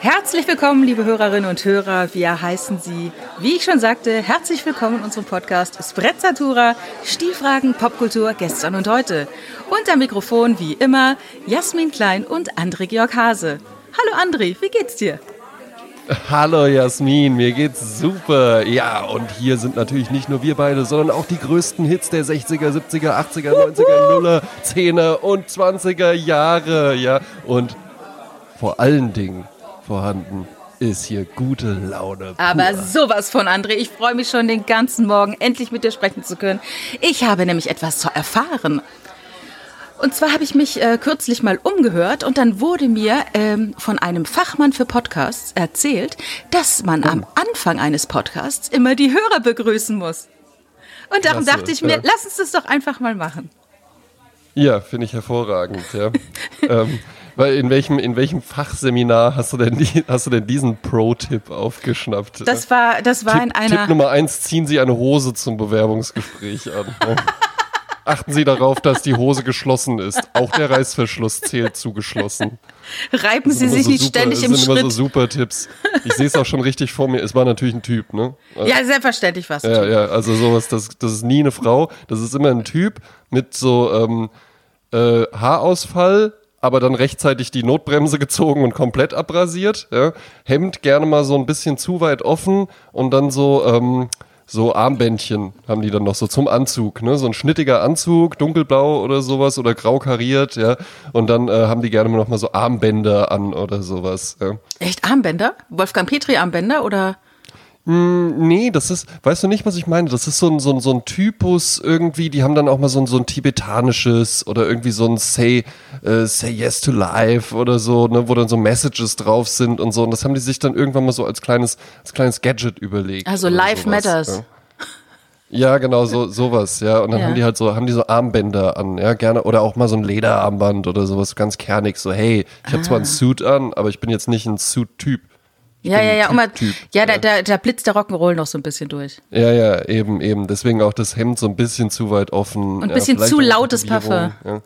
Herzlich willkommen, liebe Hörerinnen und Hörer. Wir heißen Sie, wie ich schon sagte, herzlich willkommen in unserem Podcast Sprezzatura, Stilfragen, Popkultur, gestern und heute. Und am Mikrofon, wie immer, Jasmin Klein und André Georg Hase. Hallo André, wie geht's dir? Hallo Jasmin, mir geht's super. Ja, und hier sind natürlich nicht nur wir beide, sondern auch die größten Hits der 60er, 70er, 80er, 90er, Nuller, 10er und 20er Jahre. Ja, und vor allen Dingen vorhanden ist hier gute Laune. Pur. Aber sowas von, André. Ich freue mich schon den ganzen Morgen, endlich mit dir sprechen zu können. Ich habe nämlich etwas zu erfahren. Und zwar habe ich mich äh, kürzlich mal umgehört und dann wurde mir ähm, von einem Fachmann für Podcasts erzählt, dass man oh. am Anfang eines Podcasts immer die Hörer begrüßen muss. Und darum Klasse, dachte ich mir, ja. lass uns das doch einfach mal machen. Ja, finde ich hervorragend. Ja. ähm, weil in welchem, in welchem Fachseminar hast du denn, die, hast du denn diesen Pro-Tipp aufgeschnappt? Das war, das war Tipp, in einer. Tipp Nummer eins: ziehen Sie eine Hose zum Bewerbungsgespräch an. Achten Sie darauf, dass die Hose geschlossen ist. Auch der Reißverschluss zählt zugeschlossen. Reiben Sie sich so nicht super, ständig im Schritt. Das sind immer so super Tipps. Ich sehe es auch schon richtig vor mir. Es war natürlich ein Typ, ne? Also, ja, selbstverständlich was. Ja, ja, also sowas, das, das ist nie eine Frau. Das ist immer ein Typ mit so ähm, äh, Haarausfall, aber dann rechtzeitig die Notbremse gezogen und komplett abrasiert. Ja. Hemd gerne mal so ein bisschen zu weit offen und dann so, ähm, so Armbändchen haben die dann noch so zum Anzug, ne? So ein schnittiger Anzug, dunkelblau oder sowas oder grau kariert, ja. Und dann äh, haben die gerne noch mal so Armbänder an oder sowas. Ja. Echt Armbänder? Wolfgang Petri Armbänder oder? Mm, nee, das ist, weißt du nicht, was ich meine? Das ist so ein, so ein, so ein Typus irgendwie, die haben dann auch mal so ein, so ein tibetanisches oder irgendwie so ein Say, äh, Say Yes to Life oder so, ne, wo dann so Messages drauf sind und so. Und das haben die sich dann irgendwann mal so als kleines, als kleines Gadget überlegt. Also Life sowas, Matters. Ja. Ja, genau, so sowas, ja. Und dann ja. haben die halt so, haben die so Armbänder an, ja, gerne, oder auch mal so ein Lederarmband oder sowas ganz kernig, so, hey, ich habe ah. zwar einen Suit an, aber ich bin jetzt nicht ein Suit-Typ. Ja, ja, ja, mal, ja, da, da, da blitzt der Rock'n'Roll noch so ein bisschen durch. Ja, ja, eben, eben. Deswegen auch das Hemd so ein bisschen zu weit offen. Und ein bisschen ja, zu lautes Parfum. Ja.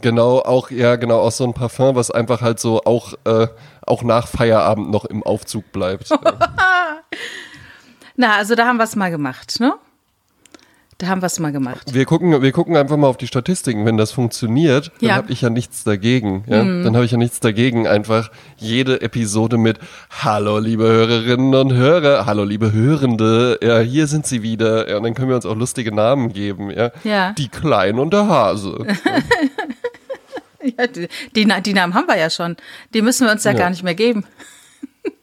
Genau, auch, ja, genau, auch so ein Parfum, was einfach halt so auch, äh, auch nach Feierabend noch im Aufzug bleibt. Na, also da haben wir es mal gemacht, ne? Da haben wir es mal gemacht. Wir gucken, wir gucken einfach mal auf die Statistiken. Wenn das funktioniert, dann ja. habe ich ja nichts dagegen. Ja? Mhm. Dann habe ich ja nichts dagegen, einfach jede Episode mit Hallo, liebe Hörerinnen und Hörer, hallo, liebe Hörende, ja, hier sind sie wieder. Ja, und dann können wir uns auch lustige Namen geben. Ja, ja. Die Klein und der Hase. ja, die, die, die, Namen haben wir ja schon. Die müssen wir uns ja, ja. gar nicht mehr geben.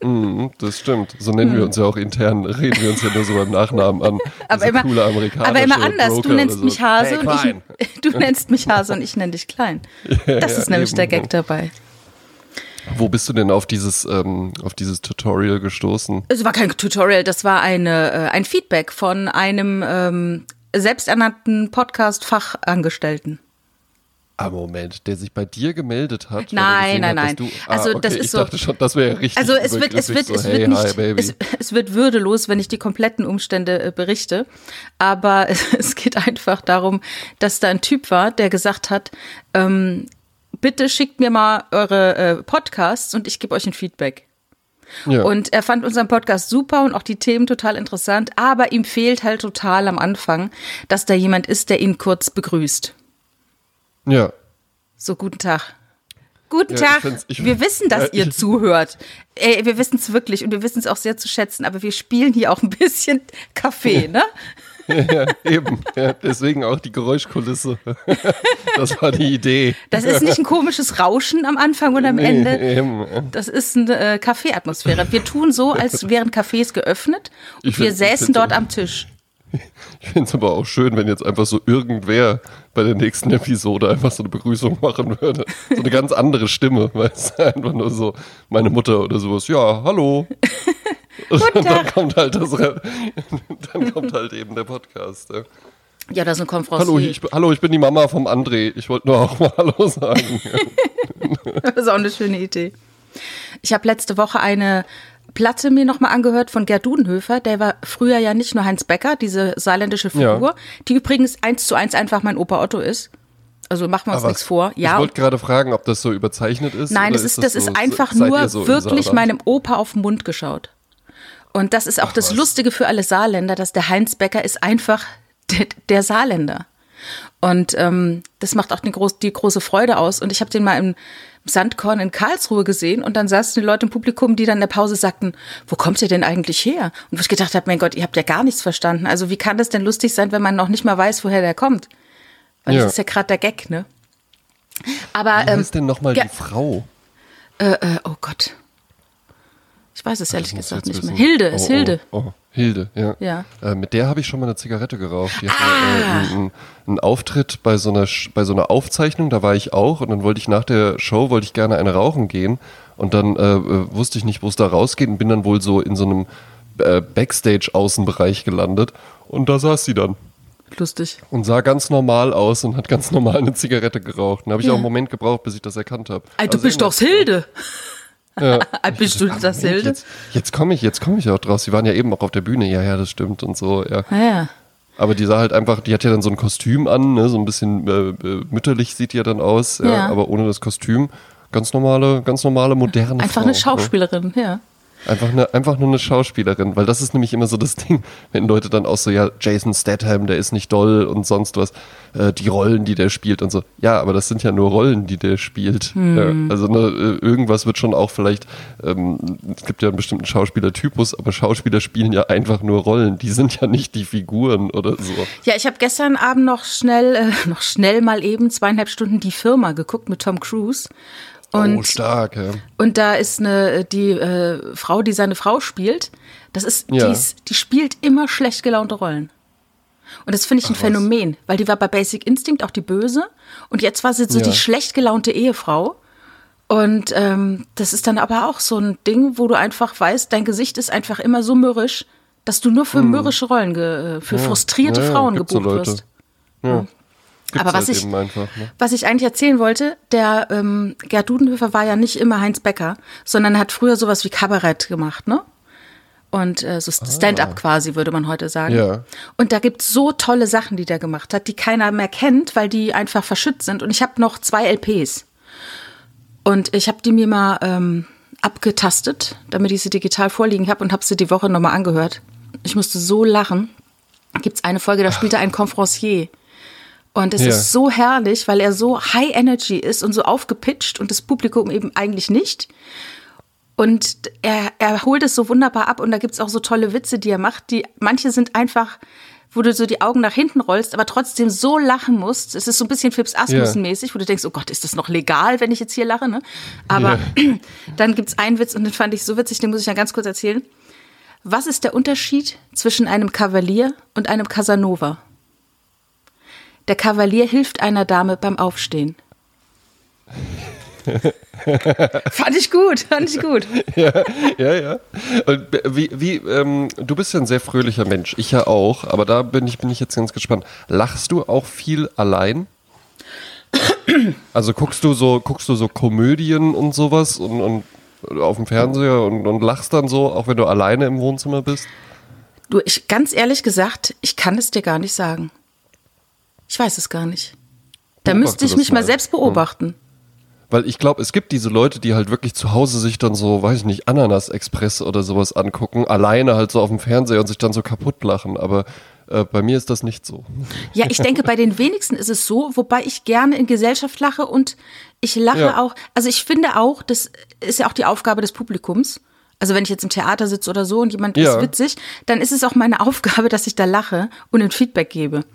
Mm, das stimmt. So nennen mm. wir uns ja auch intern, reden wir uns ja nur so beim Nachnamen an. Aber immer, coole aber immer anders. Broker du nennst so. mich Hase hey, und ich, du nennst mich Hase und ich nenne dich Klein. Ja, das ist nämlich der Gag dabei. Wo bist du denn auf dieses, ähm, auf dieses Tutorial gestoßen? Es war kein Tutorial, das war eine, äh, ein Feedback von einem ähm, selbsternannten Podcast-Fachangestellten. Ah, Moment, der sich bei dir gemeldet hat? Nein, nein, nein. Du, ah, also das okay, ist ich so. dachte schon, das wäre richtig. Also es wird, es wird, so, es hey, wird nicht, hi, es, es, wird würdelos, wenn ich die kompletten Umstände äh, berichte. Aber es, es, geht einfach darum, dass da ein Typ war, der gesagt hat, ähm, bitte schickt mir mal eure äh, Podcasts und ich gebe euch ein Feedback. Ja. Und er fand unseren Podcast super und auch die Themen total interessant, aber ihm fehlt halt total am Anfang, dass da jemand ist, der ihn kurz begrüßt. Ja. So, guten Tag. Guten ja, Tag. Ich wir wissen, dass ja, ihr zuhört. Ey, wir wissen es wirklich und wir wissen es auch sehr zu schätzen, aber wir spielen hier auch ein bisschen Kaffee, ne? ja, eben. Ja, deswegen auch die Geräuschkulisse. Das war die Idee. Das ist nicht ein komisches Rauschen am Anfang und am nee, Ende. Eben. Das ist eine äh, Kaffeeatmosphäre. Wir tun so, als wären Cafés geöffnet und ich wir säßen dort am Tisch. Ich finde es aber auch schön, wenn jetzt einfach so irgendwer bei der nächsten Episode einfach so eine Begrüßung machen würde. So eine ganz andere Stimme, weil es einfach nur so meine Mutter oder sowas, ja, hallo. Und dann kommt halt das, dann kommt halt eben der Podcast. Ja. Ja, das ist eine Konferenz. Hallo ich, hallo, ich bin die Mama vom André. Ich wollte nur auch mal Hallo sagen. das ist auch eine schöne Idee. Ich habe letzte Woche eine Platte mir nochmal angehört von Gerd Dudenhöfer. Der war früher ja nicht nur Heinz Becker, diese saarländische Figur, ja. die übrigens eins zu eins einfach mein Opa Otto ist. Also machen wir uns nichts vor. Ja. Ich wollte gerade fragen, ob das so überzeichnet ist. Nein, das ist, das, das so, ist einfach nur so wirklich meinem Opa auf den Mund geschaut. Und das ist auch Ach, das was? Lustige für alle Saarländer, dass der Heinz Becker ist einfach der, der Saarländer. Und ähm, das macht auch die, groß, die große Freude aus. Und ich habe den mal im Sandkorn in Karlsruhe gesehen und dann saßen die Leute im Publikum, die dann in der Pause sagten, wo kommt ihr denn eigentlich her? Und wo ich gedacht habe, mein Gott, ihr habt ja gar nichts verstanden. Also wie kann das denn lustig sein, wenn man noch nicht mal weiß, woher der kommt? Weil ja. das ist ja gerade der Gag, ne? Aber wie ähm, ist denn nochmal die Frau? Äh, äh, oh Gott. Ich weiß es ehrlich gesagt nicht mehr. Hilde, ist oh, Hilde. Oh, oh. Hilde, ja. ja. Äh, mit der habe ich schon mal eine Zigarette geraucht. Die hatte ah. äh, einen, einen Auftritt bei so, einer, bei so einer Aufzeichnung, da war ich auch und dann wollte ich nach der Show, wollte ich gerne eine rauchen gehen und dann äh, äh wusste ich nicht, wo es da rausgeht und bin dann wohl so in so einem äh, Backstage-Außenbereich gelandet und da saß sie dann. Lustig. Und sah ganz normal aus und hat ganz normal eine Zigarette geraucht. Da habe ich ja. auch einen Moment gebraucht, bis ich das erkannt habe. Ey, du also bist doch Hilde. Ja. Bist du das Hilde? Jetzt, jetzt komme ich, jetzt komme ich auch draus. Sie waren ja eben auch auf der Bühne. Ja, ja, das stimmt und so. Ja. Ah, ja. Aber die sah halt einfach, die hat ja dann so ein Kostüm an, ne? so ein bisschen äh, äh mütterlich sieht die ja dann aus, ja. ja. aber ohne das Kostüm. Ganz normale, ganz normale, moderne Einfach Frau, eine Schauspielerin, ne? ja. Einfach, eine, einfach nur eine Schauspielerin, weil das ist nämlich immer so das Ding, wenn Leute dann auch so, ja, Jason Statham, der ist nicht doll und sonst was, äh, die Rollen, die der spielt und so. Ja, aber das sind ja nur Rollen, die der spielt. Hm. Ja, also ne, äh, irgendwas wird schon auch vielleicht, ähm, es gibt ja einen bestimmten Schauspielertypus, aber Schauspieler spielen ja einfach nur Rollen, die sind ja nicht die Figuren oder so. Ja, ich habe gestern Abend noch schnell, äh, noch schnell mal eben zweieinhalb Stunden die Firma geguckt mit Tom Cruise. Oh, und, oh, stark, ja. Und da ist eine, die äh, Frau, die seine Frau spielt, das ist, ja. die, ist, die spielt immer schlecht gelaunte Rollen. Und das finde ich ein Ach, Phänomen, was? weil die war bei Basic Instinct auch die Böse und jetzt war sie so ja. die schlecht gelaunte Ehefrau. Und ähm, das ist dann aber auch so ein Ding, wo du einfach weißt, dein Gesicht ist einfach immer so mürrisch, dass du nur für hm. mürrische Rollen, äh, für ja. frustrierte Frauen gebucht so wirst. Ja. Gibt's Aber was, halt ich, einfach, ne? was ich eigentlich erzählen wollte, der ähm, Gerd Dudenhöfer war ja nicht immer Heinz Becker, sondern hat früher sowas wie Kabarett gemacht, ne? Und äh, so ah. Stand-up ah. quasi, würde man heute sagen. Ja. Und da gibt's so tolle Sachen, die der gemacht hat, die keiner mehr kennt, weil die einfach verschützt sind. Und ich habe noch zwei LPs. Und ich habe die mir mal ähm, abgetastet, damit ich sie digital vorliegen habe und habe sie die Woche nochmal angehört. Ich musste so lachen. Gibt's eine Folge, da spielt er einen Conferencier. Und es ja. ist so herrlich, weil er so high energy ist und so aufgepitcht und das Publikum eben eigentlich nicht. Und er, er holt es so wunderbar ab und da gibt's auch so tolle Witze, die er macht, die manche sind einfach, wo du so die Augen nach hinten rollst, aber trotzdem so lachen musst. Es ist so ein bisschen Fips Asmussen-mäßig, wo du denkst, oh Gott, ist das noch legal, wenn ich jetzt hier lache? Ne? Aber ja. dann gibt's einen Witz und den fand ich so witzig, den muss ich ja ganz kurz erzählen. Was ist der Unterschied zwischen einem Kavalier und einem Casanova? Der Kavalier hilft einer Dame beim Aufstehen. fand ich gut, fand ich gut. ja, ja, ja. Und wie, wie, ähm, du bist ja ein sehr fröhlicher Mensch, ich ja auch, aber da bin ich, bin ich jetzt ganz gespannt. Lachst du auch viel allein? Also guckst du so, guckst du so Komödien und sowas und, und auf dem Fernseher und, und lachst dann so, auch wenn du alleine im Wohnzimmer bist? Du, ich ganz ehrlich gesagt, ich kann es dir gar nicht sagen. Ich weiß es gar nicht. Da Beobachte müsste ich mich mal, selbst beobachten. Weil ich glaube, es gibt diese Leute, die halt wirklich zu Hause sich dann so, weiß ich nicht, Ananas Express oder sowas angucken, alleine halt so auf dem Fernseher und sich dann so kaputt lachen. Aber äh, bei mir ist das nicht so. Ja, ich denke, bei den wenigsten ist es so, wobei ich gerne in Gesellschaft lache und ich lache ja. auch, also ich finde auch, das ist ja auch die Aufgabe des Publikums. Also wenn ich jetzt im Theater sitze oder so und jemand ja. ist witzig, dann ist es auch meine Aufgabe, dass ich da lache und ein Feedback gebe.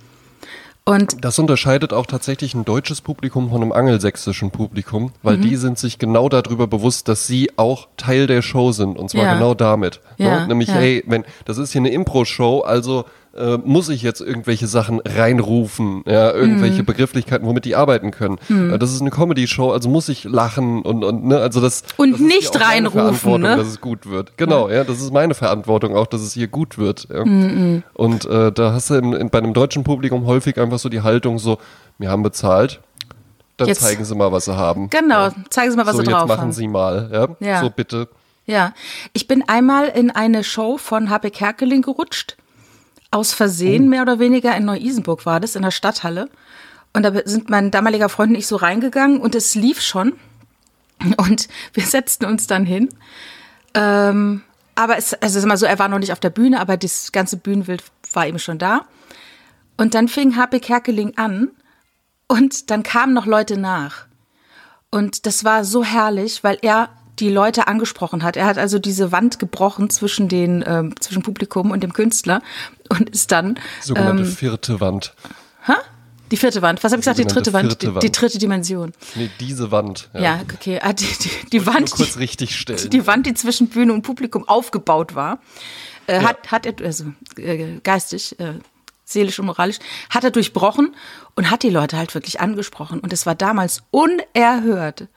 Und das unterscheidet auch tatsächlich ein deutsches Publikum von einem angelsächsischen Publikum, weil mhm. die sind sich genau darüber bewusst, dass sie auch Teil der Show sind und zwar ja. genau damit. Ne? Ja, ne? Nämlich, ja. hey, wenn das ist hier eine Impro-Show, also äh, muss ich jetzt irgendwelche Sachen reinrufen, ja, irgendwelche mhm. Begrifflichkeiten, womit die arbeiten können. Mhm. Äh, das ist eine Comedy-Show, also muss ich lachen und, und ne, also das und das nicht ja reinrufen, ne? dass es gut wird. Genau, ja. ja. das ist meine Verantwortung auch, dass es hier gut wird. Ja. Mhm. Und äh, da hast du in, in, bei einem deutschen Publikum häufig einfach so die Haltung so, wir haben bezahlt, dann jetzt, zeigen Sie mal, was Sie haben. Genau, ja. zeigen Sie mal, was so, Sie drauf jetzt machen Sie mal, ja? ja. So bitte. Ja, ich bin einmal in eine Show von Habe Kerkeling gerutscht aus Versehen, oh. mehr oder weniger in Neu-Isenburg war das, in der Stadthalle. Und da sind mein damaliger Freund und ich so reingegangen und es lief schon. Und wir setzten uns dann hin. Ähm, aber es, also es ist immer so, er war noch nicht auf der Bühne, aber das ganze Bühnenbild war eben schon da. Und dann fing HP Kerkeling an und dann kamen noch Leute nach. Und das war so herrlich, weil er die Leute angesprochen hat. Er hat also diese Wand gebrochen zwischen den ähm, zwischen Publikum und dem Künstler und ist dann sogenannte ähm, vierte Wand. Hä? Die vierte Wand. Was habe ich gesagt? Die dritte Wand. Die, die, dritte Dimension. Nee, diese Wand. Ja, ja okay. Ah, die, die, die Wand. kurz richtig stellen. Die Wand, die zwischen Bühne und Publikum aufgebaut war, äh, ja. hat, hat er, also äh, geistig, äh, seelisch und moralisch, hat er durchbrochen und hat die Leute halt wirklich angesprochen. Und es war damals unerhört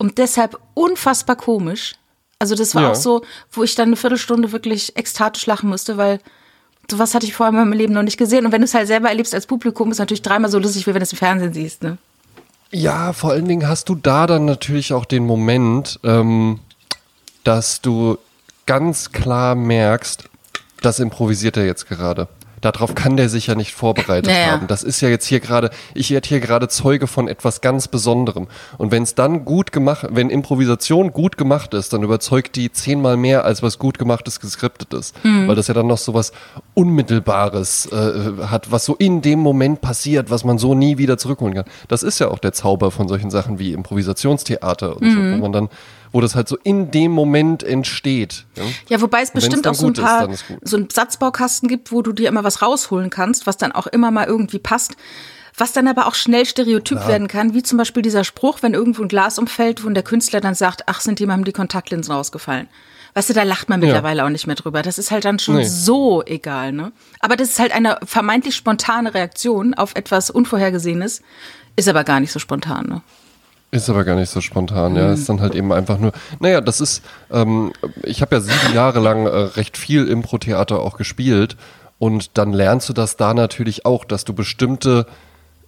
und deshalb unfassbar komisch. Also das war ja. auch so, wo ich dann eine Viertelstunde wirklich ekstatisch lachen musste, weil sowas hatte ich vorher in meinem Leben noch nicht gesehen. Und wenn du es halt selber erlebst als Publikum, ist es natürlich dreimal so lustig, wie wenn du es im Fernsehen siehst. Ne? Ja, vor allen Dingen hast du da dann natürlich auch den Moment, ähm, dass du ganz klar merkst, das improvisiert er jetzt gerade. Darauf kann der sich ja nicht vorbereitet naja. haben. Das ist ja jetzt hier gerade, ich werde hier gerade Zeuge von etwas ganz Besonderem. Und wenn es dann gut gemacht, wenn Improvisation gut gemacht ist, dann überzeugt die zehnmal mehr, als was gut gemachtes geskriptet ist. Mhm. Weil das ja dann noch so was Unmittelbares äh, hat, was so in dem Moment passiert, was man so nie wieder zurückholen kann. Das ist ja auch der Zauber von solchen Sachen wie Improvisationstheater und mhm. so, wo man dann wo das halt so in dem Moment entsteht. Ja, ja wobei es bestimmt auch so ein paar, ist, so einen Satzbaukasten gibt, wo du dir immer was rausholen kannst, was dann auch immer mal irgendwie passt. Was dann aber auch schnell stereotyp Klar. werden kann, wie zum Beispiel dieser Spruch, wenn irgendwo ein Glas umfällt, wo der Künstler dann sagt, ach, sind jemandem die Kontaktlinsen rausgefallen. Weißt du, da lacht man mittlerweile ja. auch nicht mehr drüber. Das ist halt dann schon nee. so egal, ne? Aber das ist halt eine vermeintlich spontane Reaktion auf etwas Unvorhergesehenes, ist aber gar nicht so spontan, ne? Ist aber gar nicht so spontan, ja. Ist dann halt eben einfach nur. Naja, das ist. Ähm, ich habe ja sieben Jahre lang äh, recht viel Impro-Theater auch gespielt und dann lernst du das da natürlich auch, dass du bestimmte.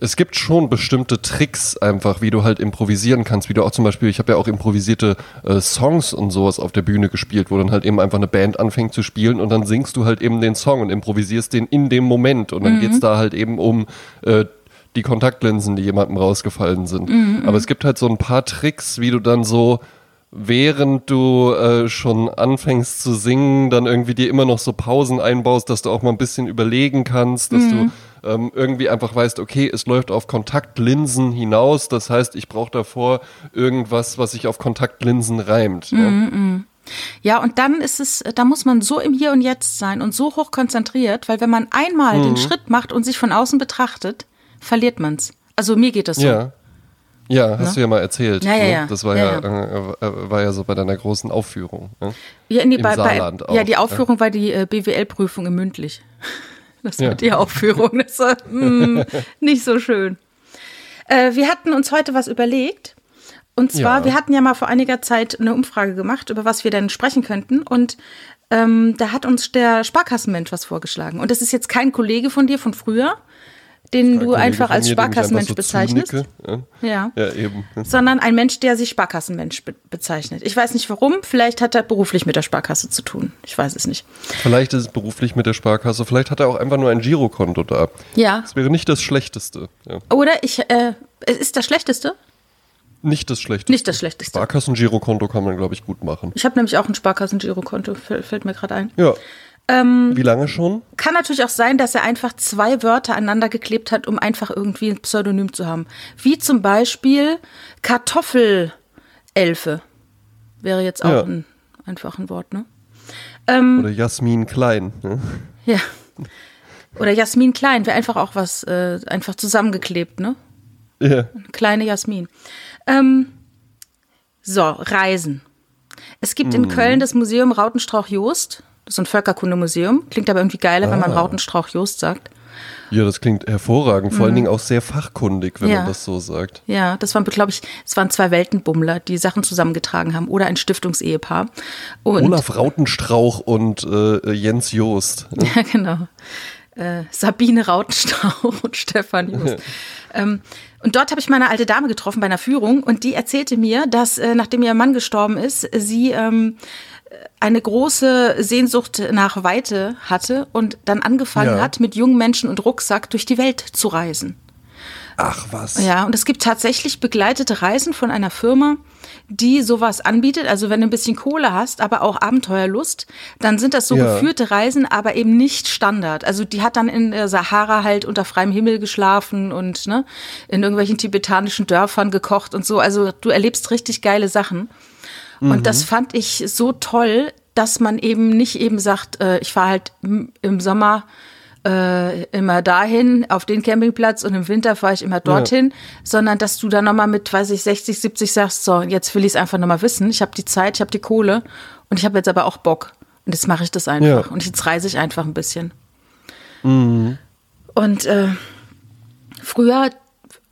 Es gibt schon bestimmte Tricks einfach, wie du halt improvisieren kannst, wie du auch zum Beispiel, ich habe ja auch improvisierte äh, Songs und sowas auf der Bühne gespielt, wo dann halt eben einfach eine Band anfängt zu spielen und dann singst du halt eben den Song und improvisierst den in dem Moment und dann mhm. geht's da halt eben um äh, die Kontaktlinsen, die jemandem rausgefallen sind. Mhm, Aber es gibt halt so ein paar Tricks, wie du dann so, während du äh, schon anfängst zu singen, dann irgendwie dir immer noch so Pausen einbaust, dass du auch mal ein bisschen überlegen kannst, dass mhm. du ähm, irgendwie einfach weißt, okay, es läuft auf Kontaktlinsen hinaus. Das heißt, ich brauche davor irgendwas, was sich auf Kontaktlinsen reimt. Mhm, ja? Mhm. Ja, und dann ist es, da muss man so im Hier und Jetzt sein und so hoch konzentriert, weil wenn man einmal den mhm. Schritt macht und sich von außen betrachtet, verliert man es. Also mir geht das so. Ja. Ja, hast ne? du ja mal erzählt. Ja, ja, ne? ja. Das war ja, ja. Äh, äh, war ja so bei deiner großen Aufführung. Ne? Ja, nee, Im bei, Saarland bei, ja, die Aufführung war die äh, BWL-Prüfung im Mündlich. Das war die Aufführung. Das war mh, hm, nicht so schön. Äh, wir hatten uns heute was überlegt. Und zwar, wir hatten ja mal vor einiger Zeit eine Umfrage gemacht, über was wir denn sprechen könnten. Und ähm, da hat uns der Sparkassenmensch was vorgeschlagen. Und das ist jetzt kein Kollege von dir von früher, den du einfach als Sparkassenmensch so bezeichnest. Ja. ja. ja. eben. Sondern ein Mensch, der sich Sparkassenmensch be bezeichnet. Ich weiß nicht warum, vielleicht hat er beruflich mit der Sparkasse zu tun. Ich weiß es nicht. Vielleicht ist es beruflich mit der Sparkasse, vielleicht hat er auch einfach nur ein Girokonto da. Ja. Das wäre nicht das Schlechteste. Ja. Oder ich, äh, ist das Schlechteste? Nicht das Schlechteste. Nicht das Schlechteste. Sparkassen-Girokonto kann man, glaube ich, gut machen. Ich habe nämlich auch ein Sparkassen-Girokonto, fällt mir gerade ein. Ja. Ähm, Wie lange schon? Kann natürlich auch sein, dass er einfach zwei Wörter aneinander geklebt hat, um einfach irgendwie ein Pseudonym zu haben. Wie zum Beispiel Kartoffelelfe. Wäre jetzt auch ja. ein, einfach ein Wort, ne? Ähm, Oder Jasmin Klein. Ne? Ja. Oder Jasmin Klein wäre einfach auch was, äh, einfach zusammengeklebt, ne? Ja. Kleine Jasmin. Ähm, so, Reisen. Es gibt mhm. in Köln das Museum Rautenstrauch Jost. Das ist ein Völkerkundemuseum. Klingt aber irgendwie geiler, ah. wenn man ah. Rautenstrauch Jost sagt. Ja, das klingt hervorragend. Vor mhm. allen Dingen auch sehr fachkundig, wenn ja. man das so sagt. Ja, das waren, glaube ich, es waren zwei Weltenbummler, die Sachen zusammengetragen haben oder ein Stiftungsehepaar. Und Olaf Rautenstrauch und äh, Jens Joost. Ja, genau. Äh, Sabine Rautenstrauch und Stefan Joost. ähm, und dort habe ich meine alte Dame getroffen bei einer Führung und die erzählte mir, dass äh, nachdem ihr Mann gestorben ist, sie ähm, eine große Sehnsucht nach Weite hatte und dann angefangen ja. hat, mit jungen Menschen und Rucksack durch die Welt zu reisen. Ach was. Ja, und es gibt tatsächlich begleitete Reisen von einer Firma, die sowas anbietet. Also wenn du ein bisschen Kohle hast, aber auch Abenteuerlust, dann sind das so ja. geführte Reisen, aber eben nicht Standard. Also die hat dann in der Sahara halt unter freiem Himmel geschlafen und ne, in irgendwelchen tibetanischen Dörfern gekocht und so. Also du erlebst richtig geile Sachen. Und mhm. das fand ich so toll, dass man eben nicht eben sagt, äh, ich fahre halt im Sommer äh, immer dahin, auf den Campingplatz und im Winter fahre ich immer dorthin, ja. sondern dass du dann nochmal mit, weiß ich, 60, 70 sagst, so, jetzt will ich es einfach nochmal wissen. Ich habe die Zeit, ich habe die Kohle und ich habe jetzt aber auch Bock. Und jetzt mache ich das einfach. Ja. Und jetzt reise ich einfach ein bisschen. Mhm. Und äh, früher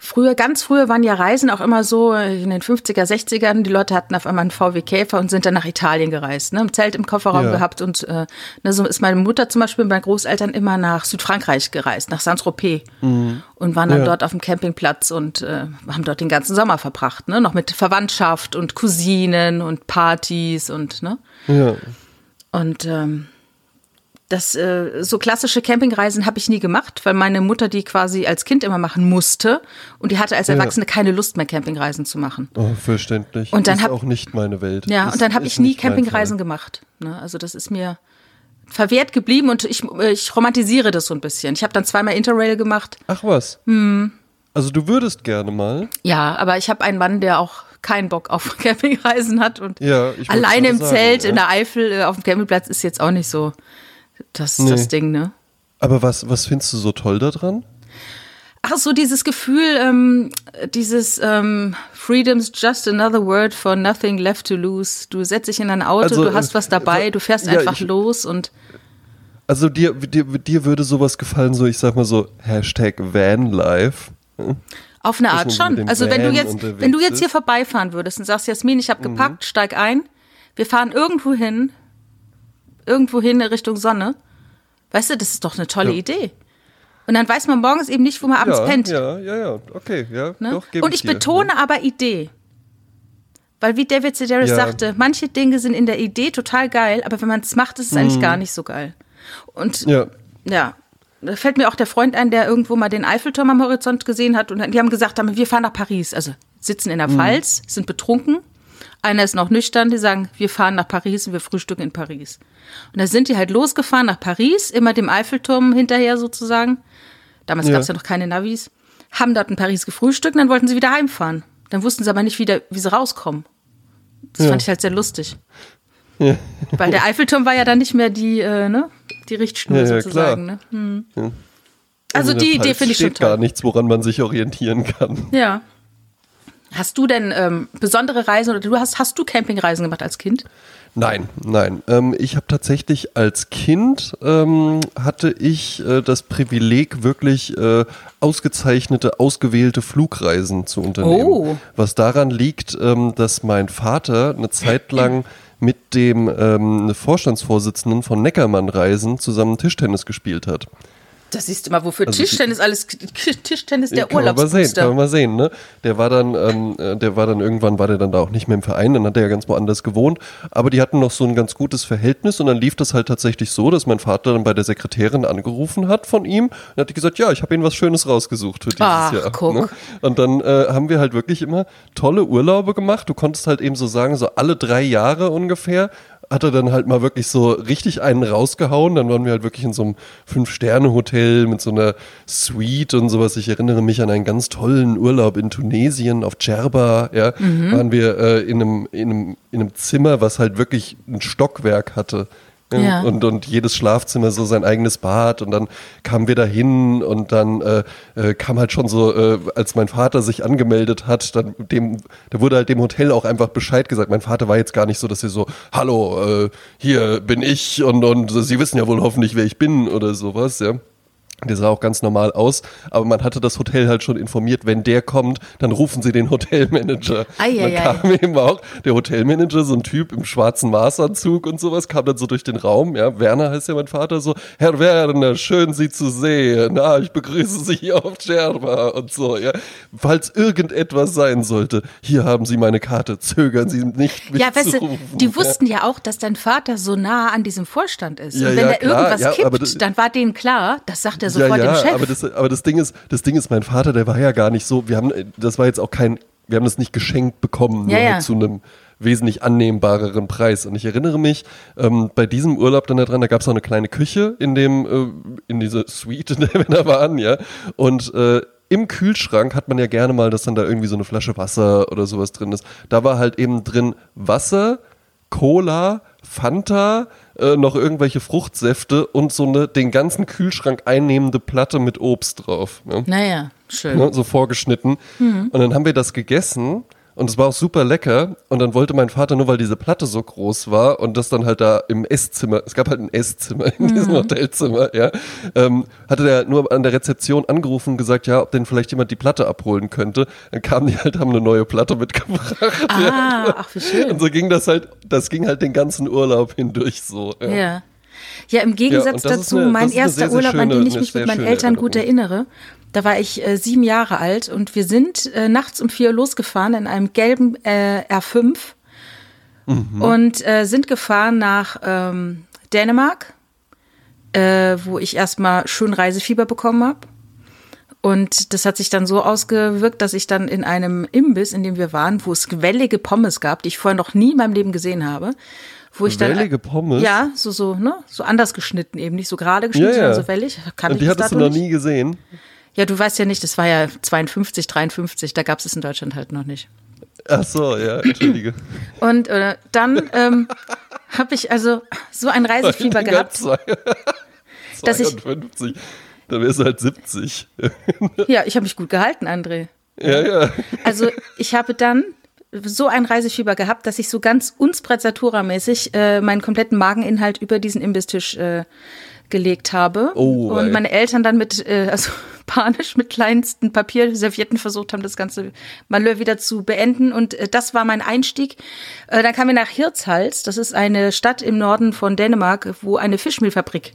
Früher, ganz früher waren ja Reisen auch immer so, in den 50er, 60ern, die Leute hatten auf einmal einen VW Käfer und sind dann nach Italien gereist, ne, im Zelt im Kofferraum ja. gehabt und äh, ne, so ist meine Mutter zum Beispiel mit meinen Großeltern immer nach Südfrankreich gereist, nach Saint-Tropez mhm. und waren dann ja. dort auf dem Campingplatz und äh, haben dort den ganzen Sommer verbracht, ne, noch mit Verwandtschaft und Cousinen und Partys und, ne. Ja. Und, ähm, das äh, so klassische Campingreisen habe ich nie gemacht, weil meine Mutter die quasi als Kind immer machen musste und die hatte als Erwachsene ja. keine Lust mehr Campingreisen zu machen. Oh, verständlich. Und dann ist hab, auch nicht meine Welt. Ja, ist, und dann habe ich nie Campingreisen gemacht. Ne? Also das ist mir verwehrt geblieben und ich, ich romantisiere das so ein bisschen. Ich habe dann zweimal Interrail gemacht. Ach was. Hm. Also du würdest gerne mal. Ja, aber ich habe einen Mann, der auch keinen Bock auf Campingreisen hat und ja, alleine im sagen, Zelt ja. in der Eifel äh, auf dem Campingplatz ist jetzt auch nicht so das ist nee. das Ding, ne? Aber was, was findest du so toll daran? Ach so, dieses Gefühl, ähm, dieses ähm, Freedom's just another word for nothing left to lose. Du setzt dich in ein Auto, also, du hast was dabei, du fährst ja, einfach ich, los und. Also dir, dir, dir würde sowas gefallen, so ich sag mal so Hashtag Vanlife. Hm? Auf eine Art schon. Also wenn du jetzt, wenn du jetzt hier vorbeifahren würdest und sagst, Jasmin, ich habe mhm. gepackt, steig ein, wir fahren irgendwo hin, irgendwo hin Richtung Sonne. Weißt du, das ist doch eine tolle ja. Idee. Und dann weiß man morgens eben nicht, wo man abends ja, pennt. Ja, ja, ja, okay, ja. Ne? Doch, Und ich, ich betone ja. aber Idee. Weil wie David Sedaris ja. sagte, manche Dinge sind in der Idee total geil, aber wenn man es macht, ist es mhm. eigentlich gar nicht so geil. Und ja. ja, da fällt mir auch der Freund ein, der irgendwo mal den Eiffelturm am Horizont gesehen hat und die haben gesagt, wir fahren nach Paris. Also sitzen in der mhm. Pfalz, sind betrunken einer ist noch nüchtern, die sagen, wir fahren nach Paris und wir frühstücken in Paris. Und da sind die halt losgefahren nach Paris, immer dem Eiffelturm hinterher sozusagen. Damals ja. gab es ja noch keine Navis. Haben dort in Paris gefrühstückt und dann wollten sie wieder heimfahren. Dann wussten sie aber nicht wieder, wie sie rauskommen. Das ja. fand ich halt sehr lustig. Ja. Weil der Eiffelturm war ja dann nicht mehr die, äh, ne? die Richtschnur ja, sozusagen. Ne? Hm. Also, also die Idee finde ich schon toll. gar nichts, woran man sich orientieren kann. Ja. Hast du denn ähm, besondere Reisen oder du hast, hast du Campingreisen gemacht als Kind? Nein, nein. Ähm, ich habe tatsächlich als Kind ähm, hatte ich äh, das Privileg, wirklich äh, ausgezeichnete, ausgewählte Flugreisen zu unternehmen. Oh. Was daran liegt, ähm, dass mein Vater eine Zeit lang mit dem ähm, Vorstandsvorsitzenden von Neckermann Reisen zusammen Tischtennis gespielt hat. Das siehst du mal, wofür also Tischtennis die, alles Tischtennis der ja, Urlaubsbooster. Kann man mal sehen, ne? Der war dann, ähm, äh, der war dann irgendwann war der dann da auch nicht mehr im Verein, dann hat er ja ganz woanders gewohnt. Aber die hatten noch so ein ganz gutes Verhältnis und dann lief das halt tatsächlich so, dass mein Vater dann bei der Sekretärin angerufen hat von ihm und hat die gesagt, ja, ich habe ihnen was Schönes rausgesucht für dieses Ach, Jahr. Guck. Ne? Und dann äh, haben wir halt wirklich immer tolle Urlaube gemacht. Du konntest halt eben so sagen, so alle drei Jahre ungefähr hat er dann halt mal wirklich so richtig einen rausgehauen. Dann waren wir halt wirklich in so einem Fünf-Sterne-Hotel mit so einer Suite und sowas. Ich erinnere mich an einen ganz tollen Urlaub in Tunesien auf Djerba. Ja, mhm. waren wir äh, in, einem, in, einem, in einem Zimmer, was halt wirklich ein Stockwerk hatte. Ja. Und, und jedes Schlafzimmer so sein eigenes Bad und dann kamen wir da hin und dann äh, äh, kam halt schon so, äh, als mein Vater sich angemeldet hat, dann dem, da wurde halt dem Hotel auch einfach Bescheid gesagt. Mein Vater war jetzt gar nicht so, dass er so, hallo, äh, hier bin ich und, und Sie wissen ja wohl hoffentlich, wer ich bin oder sowas, ja. Der sah auch ganz normal aus, aber man hatte das Hotel halt schon informiert, wenn der kommt, dann rufen sie den Hotelmanager. Ei, dann ei, kam ei. eben auch der Hotelmanager, so ein Typ im schwarzen Maßanzug und sowas, kam dann so durch den Raum. Ja, Werner heißt ja mein Vater so, Herr Werner, schön Sie zu sehen. Na, ich begrüße Sie hier auf Scherba und so. Ja, falls irgendetwas sein sollte, hier haben Sie meine Karte. Zögern Sie nicht mich Ja, weißt du, die wussten ja. auch, dass dein Vater so nah an diesem Vorstand ist. Ja, und wenn ja, da irgendwas kippt, dann war denen klar, das sagt er sofort ja, ja, dem Chef. Aber das, aber das Ding ist, das Ding ist, mein Vater, der war ja gar nicht so, wir haben, das war jetzt auch kein, wir haben das nicht geschenkt bekommen, ja, ja. zu einem wesentlich annehmbareren Preis. Und ich erinnere mich, ähm, bei diesem Urlaub dann da dran, da gab es auch eine kleine Küche in dem, äh, in dieser Suite, in der wir da waren, ja. Und äh, im Kühlschrank hat man ja gerne mal, dass dann da irgendwie so eine Flasche Wasser oder sowas drin ist. Da war halt eben drin Wasser, Cola, Fanta, äh, noch irgendwelche Fruchtsäfte und so eine den ganzen Kühlschrank einnehmende Platte mit Obst drauf. Ne? Naja, schön. Ne, so vorgeschnitten. Mhm. Und dann haben wir das gegessen und es war auch super lecker. Und dann wollte mein Vater, nur weil diese Platte so groß war und das dann halt da im Esszimmer, es gab halt ein Esszimmer in mhm. diesem Hotelzimmer, ja, ähm, hatte der nur an der Rezeption angerufen und gesagt, ja, ob denn vielleicht jemand die Platte abholen könnte. Dann kamen die halt, haben eine neue Platte mitgebracht. Ah, ja. ach, wie schön. Und so ging das halt, das ging halt den ganzen Urlaub hindurch so. Ja. ja. Ja, im Gegensatz ja, dazu, eine, mein erster sehr, sehr Urlaub, schöne, an den ich mich mit meinen Eltern gut erinnere, da war ich äh, sieben Jahre alt und wir sind äh, nachts um vier losgefahren in einem gelben äh, R5 mhm. und äh, sind gefahren nach ähm, Dänemark, äh, wo ich erstmal schön Reisefieber bekommen habe. Und das hat sich dann so ausgewirkt, dass ich dann in einem Imbiss, in dem wir waren, wo es wellige Pommes gab, die ich vorher noch nie in meinem Leben gesehen habe, wo ich dann wellige Pommes. Ja, so so ne, so anders geschnitten eben, nicht so gerade geschnitten, ja, ja. sondern so wellig. Kann Und die hattest du noch nie gesehen? Ja, du weißt ja nicht, das war ja 52, 53, da gab es es in Deutschland halt noch nicht. Ach so, ja, entschuldige. Und äh, dann ähm, habe ich also so ein Reisefieber gehabt. 52, dass ich, dann wärst du halt 70. ja, ich habe mich gut gehalten, André. Ja, ja. Also ich habe dann so ein Reisefieber gehabt, dass ich so ganz unsprezzatura-mäßig äh, meinen kompletten Mageninhalt über diesen Imbistisch äh, gelegt habe. Oh, und meine Eltern dann mit, äh, also panisch mit kleinsten Papierservietten versucht haben, das ganze Malheur wieder zu beenden. Und äh, das war mein Einstieg. Äh, dann kamen wir nach Hirtshals. Das ist eine Stadt im Norden von Dänemark, wo eine Fischmehlfabrik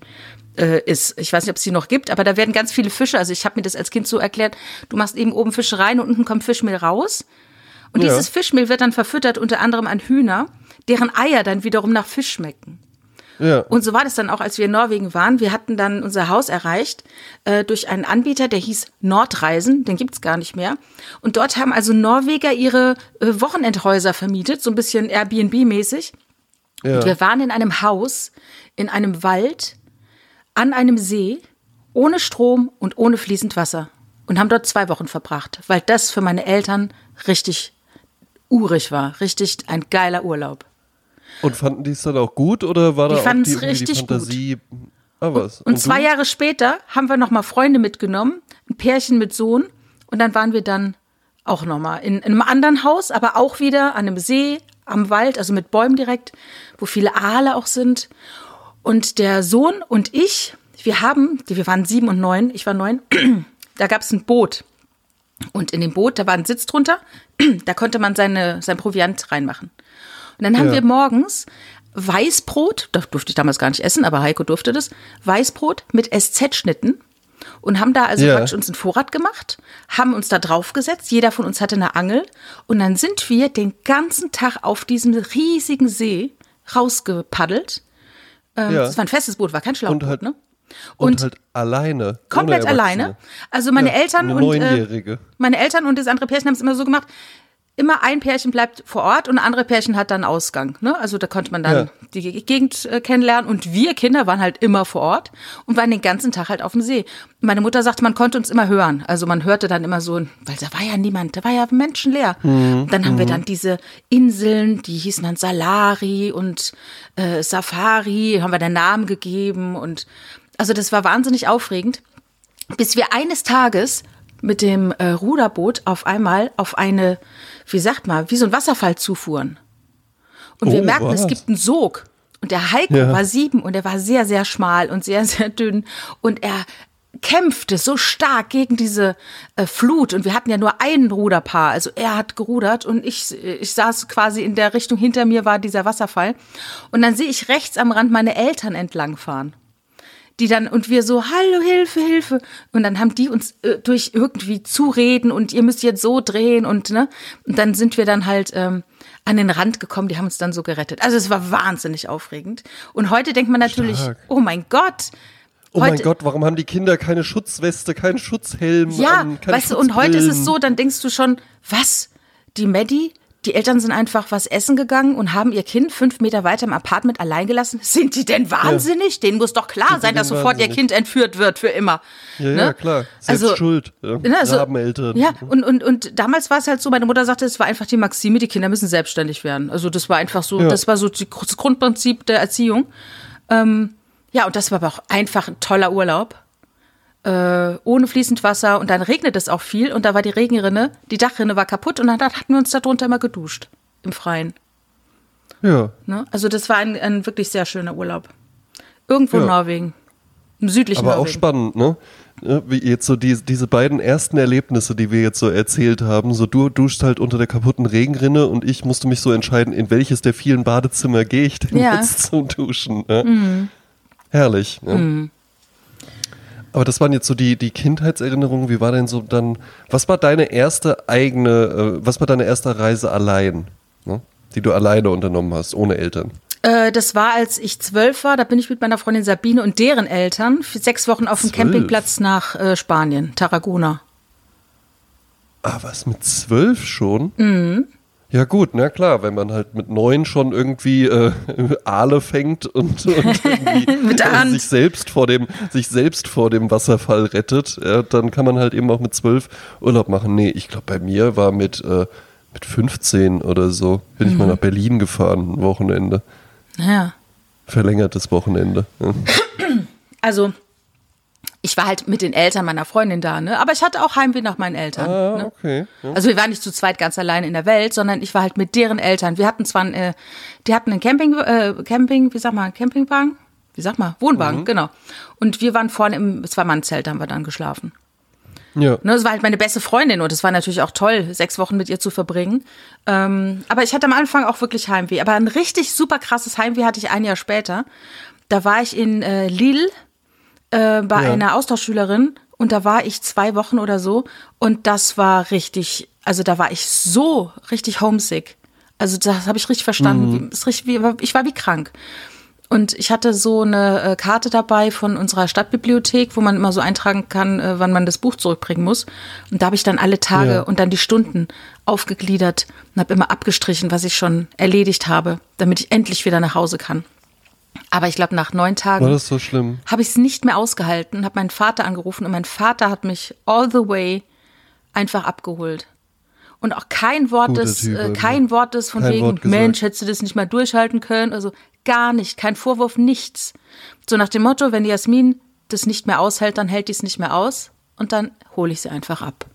äh, ist. Ich weiß nicht, ob es die noch gibt, aber da werden ganz viele Fische. Also ich habe mir das als Kind so erklärt, du machst eben oben Fische rein und unten kommt Fischmehl raus. Und ja. dieses Fischmehl wird dann verfüttert unter anderem an Hühner, deren Eier dann wiederum nach Fisch schmecken. Ja. Und so war das dann auch, als wir in Norwegen waren. Wir hatten dann unser Haus erreicht äh, durch einen Anbieter, der hieß Nordreisen, den gibt's gar nicht mehr. Und dort haben also Norweger ihre äh, Wochenendhäuser vermietet, so ein bisschen Airbnb-mäßig. Ja. Und wir waren in einem Haus, in einem Wald, an einem See, ohne Strom und ohne fließend Wasser. Und haben dort zwei Wochen verbracht, weil das für meine Eltern richtig urig war. Richtig ein geiler Urlaub. Und fanden die es dann auch gut oder war die da auch die, richtig die Fantasie? Gut. Ah, was? Und, und zwei du? Jahre später haben wir nochmal Freunde mitgenommen, ein Pärchen mit Sohn. Und dann waren wir dann auch nochmal in, in einem anderen Haus, aber auch wieder an einem See, am Wald, also mit Bäumen direkt, wo viele Aale auch sind. Und der Sohn und ich, wir haben, wir waren sieben und neun, ich war neun, da gab es ein Boot. Und in dem Boot, da war ein Sitz drunter, da konnte man seine, sein Proviant reinmachen. Und dann haben ja. wir morgens Weißbrot, das durfte ich damals gar nicht essen, aber Heiko durfte das, Weißbrot mit SZ-Schnitten und haben da also ja. praktisch uns einen Vorrat gemacht, haben uns da draufgesetzt, jeder von uns hatte eine Angel und dann sind wir den ganzen Tag auf diesem riesigen See rausgepaddelt. Ähm, ja. Das war ein festes Boot, war kein Schlauchboot, und halt, ne? Und, und, halt alleine. Komplett alleine. Also meine ja, Eltern und äh, meine Eltern und das andere Pärchen haben es immer so gemacht immer ein Pärchen bleibt vor Ort und ein andere Pärchen hat dann Ausgang. Ne? Also da konnte man dann ja. die Gegend äh, kennenlernen und wir Kinder waren halt immer vor Ort und waren den ganzen Tag halt auf dem See. Meine Mutter sagte, man konnte uns immer hören. Also man hörte dann immer so, weil da war ja niemand, da war ja menschenleer. Mhm. Dann haben mhm. wir dann diese Inseln, die hießen dann Salari und äh, Safari, haben wir den Namen gegeben und also das war wahnsinnig aufregend, bis wir eines Tages mit dem äh, Ruderboot auf einmal auf eine wie sagt man, wie so ein Wasserfall zufuhren. Und wir oh, merkten, was? es gibt einen Sog. Und der Heiko ja. war sieben und er war sehr, sehr schmal und sehr, sehr dünn. Und er kämpfte so stark gegen diese äh, Flut und wir hatten ja nur ein Ruderpaar. Also er hat gerudert und ich, ich saß quasi in der Richtung hinter mir war dieser Wasserfall. Und dann sehe ich rechts am Rand meine Eltern entlangfahren die dann und wir so hallo Hilfe Hilfe und dann haben die uns äh, durch irgendwie zureden und ihr müsst jetzt so drehen und ne und dann sind wir dann halt ähm, an den Rand gekommen, die haben uns dann so gerettet. Also es war wahnsinnig aufregend und heute denkt man natürlich, Stark. oh mein Gott, Oh mein Gott, warum haben die Kinder keine Schutzweste, keinen Schutzhelm? Ja, an, weißt du, und heute ist es so, dann denkst du schon, was? Die Maddie, die Eltern sind einfach was essen gegangen und haben ihr Kind fünf Meter weiter im Apartment allein gelassen. Sind die denn wahnsinnig? Ja. Denen muss doch klar sind sein, dass sofort wahnsinnig? ihr Kind entführt wird für immer. Ja, ne? ja klar. Selbst also, schuld. Ja. Ne, also, Eltern. Ja, und, und, und damals war es halt so, meine Mutter sagte, es war einfach die Maxime, die Kinder müssen selbstständig werden. Also das war einfach so, ja. das war so das Grundprinzip der Erziehung. Ähm, ja, und das war aber auch einfach ein toller Urlaub äh, ohne fließend Wasser und dann regnet es auch viel und da war die Regenrinne, die Dachrinne war kaputt und dann hatten wir uns darunter immer geduscht im Freien. Ja. Ne? Also das war ein, ein, wirklich sehr schöner Urlaub. Irgendwo ja. in Norwegen. Im südlichen Aber Norwegen. auch spannend, ne? Wie jetzt so die, diese beiden ersten Erlebnisse, die wir jetzt so erzählt haben, so du duschst halt unter der kaputten Regenrinne und ich musste mich so entscheiden, in welches der vielen Badezimmer gehe ich denn ja. jetzt zum Duschen. Ne? Mhm. Herrlich. Ne? Mhm. Aber das waren jetzt so die, die Kindheitserinnerungen. Wie war denn so dann, was war deine erste eigene, äh, was war deine erste Reise allein, ne? die du alleine unternommen hast, ohne Eltern? Äh, das war, als ich zwölf war. Da bin ich mit meiner Freundin Sabine und deren Eltern für sechs Wochen auf dem Campingplatz nach äh, Spanien, Tarragona. Ah, was mit zwölf schon? Mhm. Ja gut, na klar, wenn man halt mit neun schon irgendwie äh, Aale fängt und, und irgendwie äh, sich selbst vor dem sich selbst vor dem Wasserfall rettet, ja, dann kann man halt eben auch mit zwölf Urlaub machen. Nee, ich glaube bei mir war mit äh, mit 15 oder so bin mhm. ich mal mhm. nach Berlin gefahren, ein Wochenende. Ja. Verlängertes Wochenende. Ja. Also ich war halt mit den Eltern meiner Freundin da, ne? Aber ich hatte auch Heimweh nach meinen Eltern. Ah, ne? okay. Ja. Also wir waren nicht zu zweit ganz allein in der Welt, sondern ich war halt mit deren Eltern. Wir hatten zwar, äh, die hatten einen Camping, äh, Camping, wie sag mal, Campingwagen, wie sag mal, Wohnwagen, mhm. genau. Und wir waren vorne im Zwei-Mann-Zelt, haben wir dann geschlafen. Ja. Ne, das war halt meine beste Freundin und es war natürlich auch toll, sechs Wochen mit ihr zu verbringen. Ähm, aber ich hatte am Anfang auch wirklich Heimweh. Aber ein richtig super krasses Heimweh hatte ich ein Jahr später. Da war ich in äh, Lille äh, bei ja. einer Austauschschülerin und da war ich zwei Wochen oder so und das war richtig, also da war ich so richtig homesick. Also das habe ich richtig verstanden. Mhm. Wie, richtig, wie, ich war wie krank. Und ich hatte so eine äh, Karte dabei von unserer Stadtbibliothek, wo man immer so eintragen kann, äh, wann man das Buch zurückbringen muss. Und da habe ich dann alle Tage ja. und dann die Stunden aufgegliedert und habe immer abgestrichen, was ich schon erledigt habe, damit ich endlich wieder nach Hause kann. Aber ich glaube, nach neun Tagen war so. Habe ich es nicht mehr ausgehalten, habe meinen Vater angerufen und mein Vater hat mich all the way einfach abgeholt. Und auch kein Wort des, typ, äh, kein Wort des von wegen, Mensch, hättest du das nicht mal durchhalten können? Also gar nicht, kein Vorwurf, nichts. So nach dem Motto, wenn die Jasmin das nicht mehr aushält, dann hält die es nicht mehr aus und dann hole ich sie einfach ab.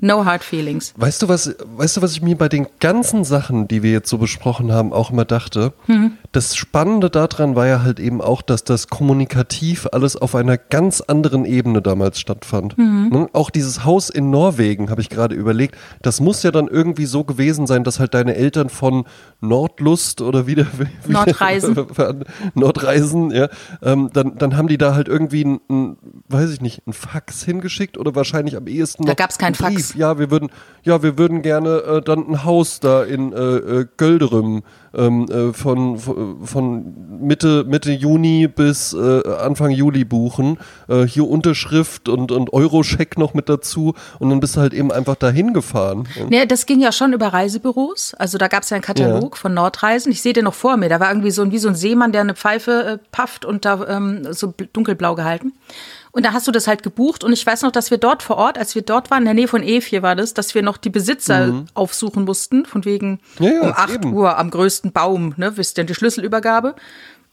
No hard feelings. Weißt du, was, weißt du, was ich mir bei den ganzen Sachen, die wir jetzt so besprochen haben, auch immer dachte? Mhm. Das Spannende daran war ja halt eben auch, dass das kommunikativ alles auf einer ganz anderen Ebene damals stattfand. Mhm. Auch dieses Haus in Norwegen, habe ich gerade überlegt, das muss ja dann irgendwie so gewesen sein, dass halt deine Eltern von Nordlust oder wieder, wieder Nordreisen, Nordreisen, ja, ähm, dann, dann haben die da halt irgendwie ein, ein, weiß ich nicht, ein Fax hingeschickt oder wahrscheinlich am ehesten. Da gab es keinen Fax ja, wir würden, ja, wir würden gerne äh, dann ein Haus da in äh, äh Gölderüm ähm, äh, von, von Mitte, Mitte Juni bis äh, Anfang Juli buchen. Äh, hier Unterschrift und, und Euroscheck noch mit dazu und dann bist du halt eben einfach dahin gefahren. Nee, das ging ja schon über Reisebüros. Also da gab es ja einen Katalog ja. von Nordreisen. Ich sehe den noch vor mir. Da war irgendwie so wie so ein Seemann, der eine Pfeife pafft und da ähm, so dunkelblau gehalten. Und da hast du das halt gebucht. Und ich weiß noch, dass wir dort vor Ort, als wir dort waren, in der Nähe von Efje war das, dass wir noch die Besitzer mhm. aufsuchen mussten, von wegen ja, ja, um 8 eben. Uhr am größten Baum, ne, wisst ihr, die Schlüsselübergabe.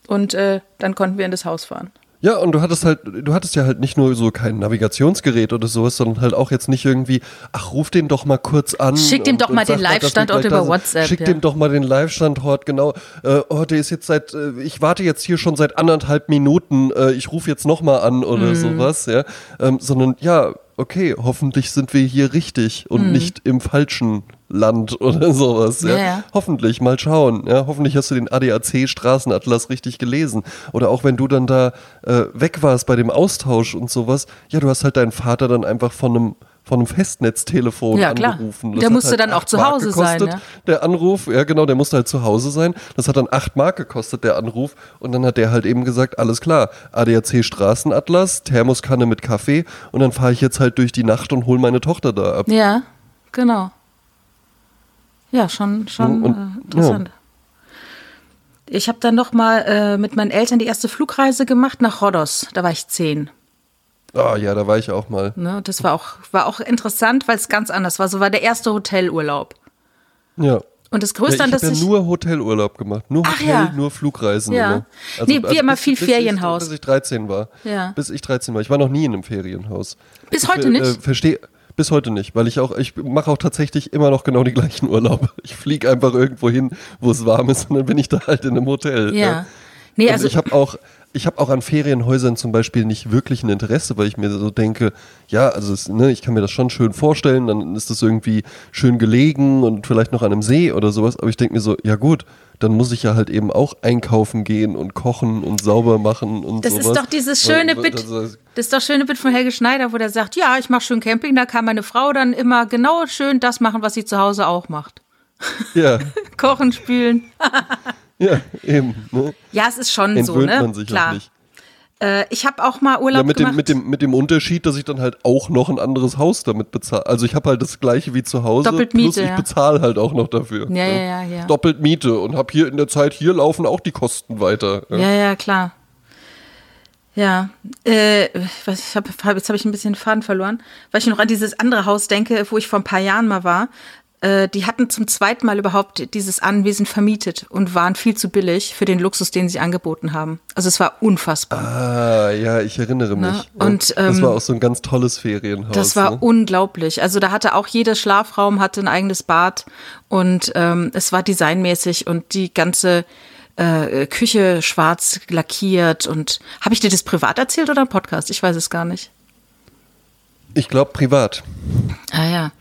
Und äh, dann konnten wir in das Haus fahren. Ja, und du hattest halt, du hattest ja halt nicht nur so kein Navigationsgerät oder sowas, sondern halt auch jetzt nicht irgendwie, ach, ruf den doch mal kurz an. Schick dem doch mal den Live-Standort über WhatsApp. Schick ja. dem doch mal den Live-Standort, genau. Äh, oh, der ist jetzt seit, äh, ich warte jetzt hier schon seit anderthalb Minuten, äh, ich rufe jetzt noch mal an oder mhm. sowas, ja. Ähm, sondern ja, okay, hoffentlich sind wir hier richtig und mhm. nicht im falschen Land oder sowas. Ja? ja? Hoffentlich, mal schauen. Ja? Hoffentlich hast du den ADAC-Straßenatlas richtig gelesen. Oder auch wenn du dann da äh, weg warst bei dem Austausch und sowas, ja, du hast halt deinen Vater dann einfach von einem von einem Festnetztelefon ja, klar. angerufen. Das der musste halt dann auch zu Hause sein. Ja? Der Anruf, ja genau, der musste halt zu Hause sein. Das hat dann acht Mark gekostet, der Anruf. Und dann hat der halt eben gesagt, alles klar, ADAC Straßenatlas, Thermoskanne mit Kaffee und dann fahre ich jetzt halt durch die Nacht und hole meine Tochter da ab. Ja, genau. Ja, schon, schon und, äh, interessant. Ja. Ich habe dann noch mal äh, mit meinen Eltern die erste Flugreise gemacht nach Rhodos. Da war ich zehn. Ah, oh, ja, da war ich auch mal. Ne, das war auch, war auch interessant, weil es ganz anders war. So war der erste Hotelurlaub. Ja. Und das Größte, ja, ich dass ja nur Hotelurlaub gemacht. Nur Hotel, ja. nur Flugreisen ja. immer. Also, nee, wie also immer viel bis Ferienhaus. Ich, bis ich 13 war. Ja. Bis ich 13 war. Ich war noch nie in einem Ferienhaus. Bis ich, heute nicht? Äh, verstehe. Bis heute nicht, weil ich auch, ich mache auch tatsächlich immer noch genau die gleichen Urlaube. Ich fliege einfach irgendwo hin, wo es warm ist und dann bin ich da halt in einem Hotel. Ja. ja. Nee, also und ich habe auch, ich habe auch an Ferienhäusern zum Beispiel nicht wirklich ein Interesse, weil ich mir so denke, ja, also es, ne, ich kann mir das schon schön vorstellen, dann ist das irgendwie schön gelegen und vielleicht noch an einem See oder sowas, aber ich denke mir so, ja gut, dann muss ich ja halt eben auch einkaufen gehen und kochen und sauber machen und das sowas. Das ist doch dieses schöne Bit, das ist doch schöne Bit von Helge Schneider, wo der sagt, ja, ich mache schön Camping, da kann meine Frau dann immer genau schön das machen, was sie zu Hause auch macht. Ja. kochen, spülen. Ja, eben. Ne? Ja, es ist schon Entwöhnt so, ne? man sich Klar. Nicht. Äh, ich habe auch mal Urlaub ja, mit gemacht. Dem, mit, dem, mit dem Unterschied, dass ich dann halt auch noch ein anderes Haus damit bezahle. Also ich habe halt das gleiche wie zu Hause. Doppelt Miete, plus ich ja. bezahle halt auch noch dafür. Ja, ne? ja, ja, ja. Doppelt Miete und habe hier in der Zeit, hier laufen auch die Kosten weiter. Ja, ja, ja klar. Ja, äh, was, hab, jetzt habe ich ein bisschen Faden verloren, weil ich noch an dieses andere Haus denke, wo ich vor ein paar Jahren mal war. Äh, die hatten zum zweiten Mal überhaupt dieses Anwesen vermietet und waren viel zu billig für den Luxus, den sie angeboten haben. Also es war unfassbar. Ah, ja, ich erinnere mich. Ne? Und, das ähm, war auch so ein ganz tolles Ferienhaus. Das war ne? unglaublich. Also da hatte auch jeder Schlafraum hatte ein eigenes Bad und ähm, es war designmäßig und die ganze äh, Küche schwarz lackiert und habe ich dir das privat erzählt oder im Podcast? Ich weiß es gar nicht. Ich glaube privat. Ah ja.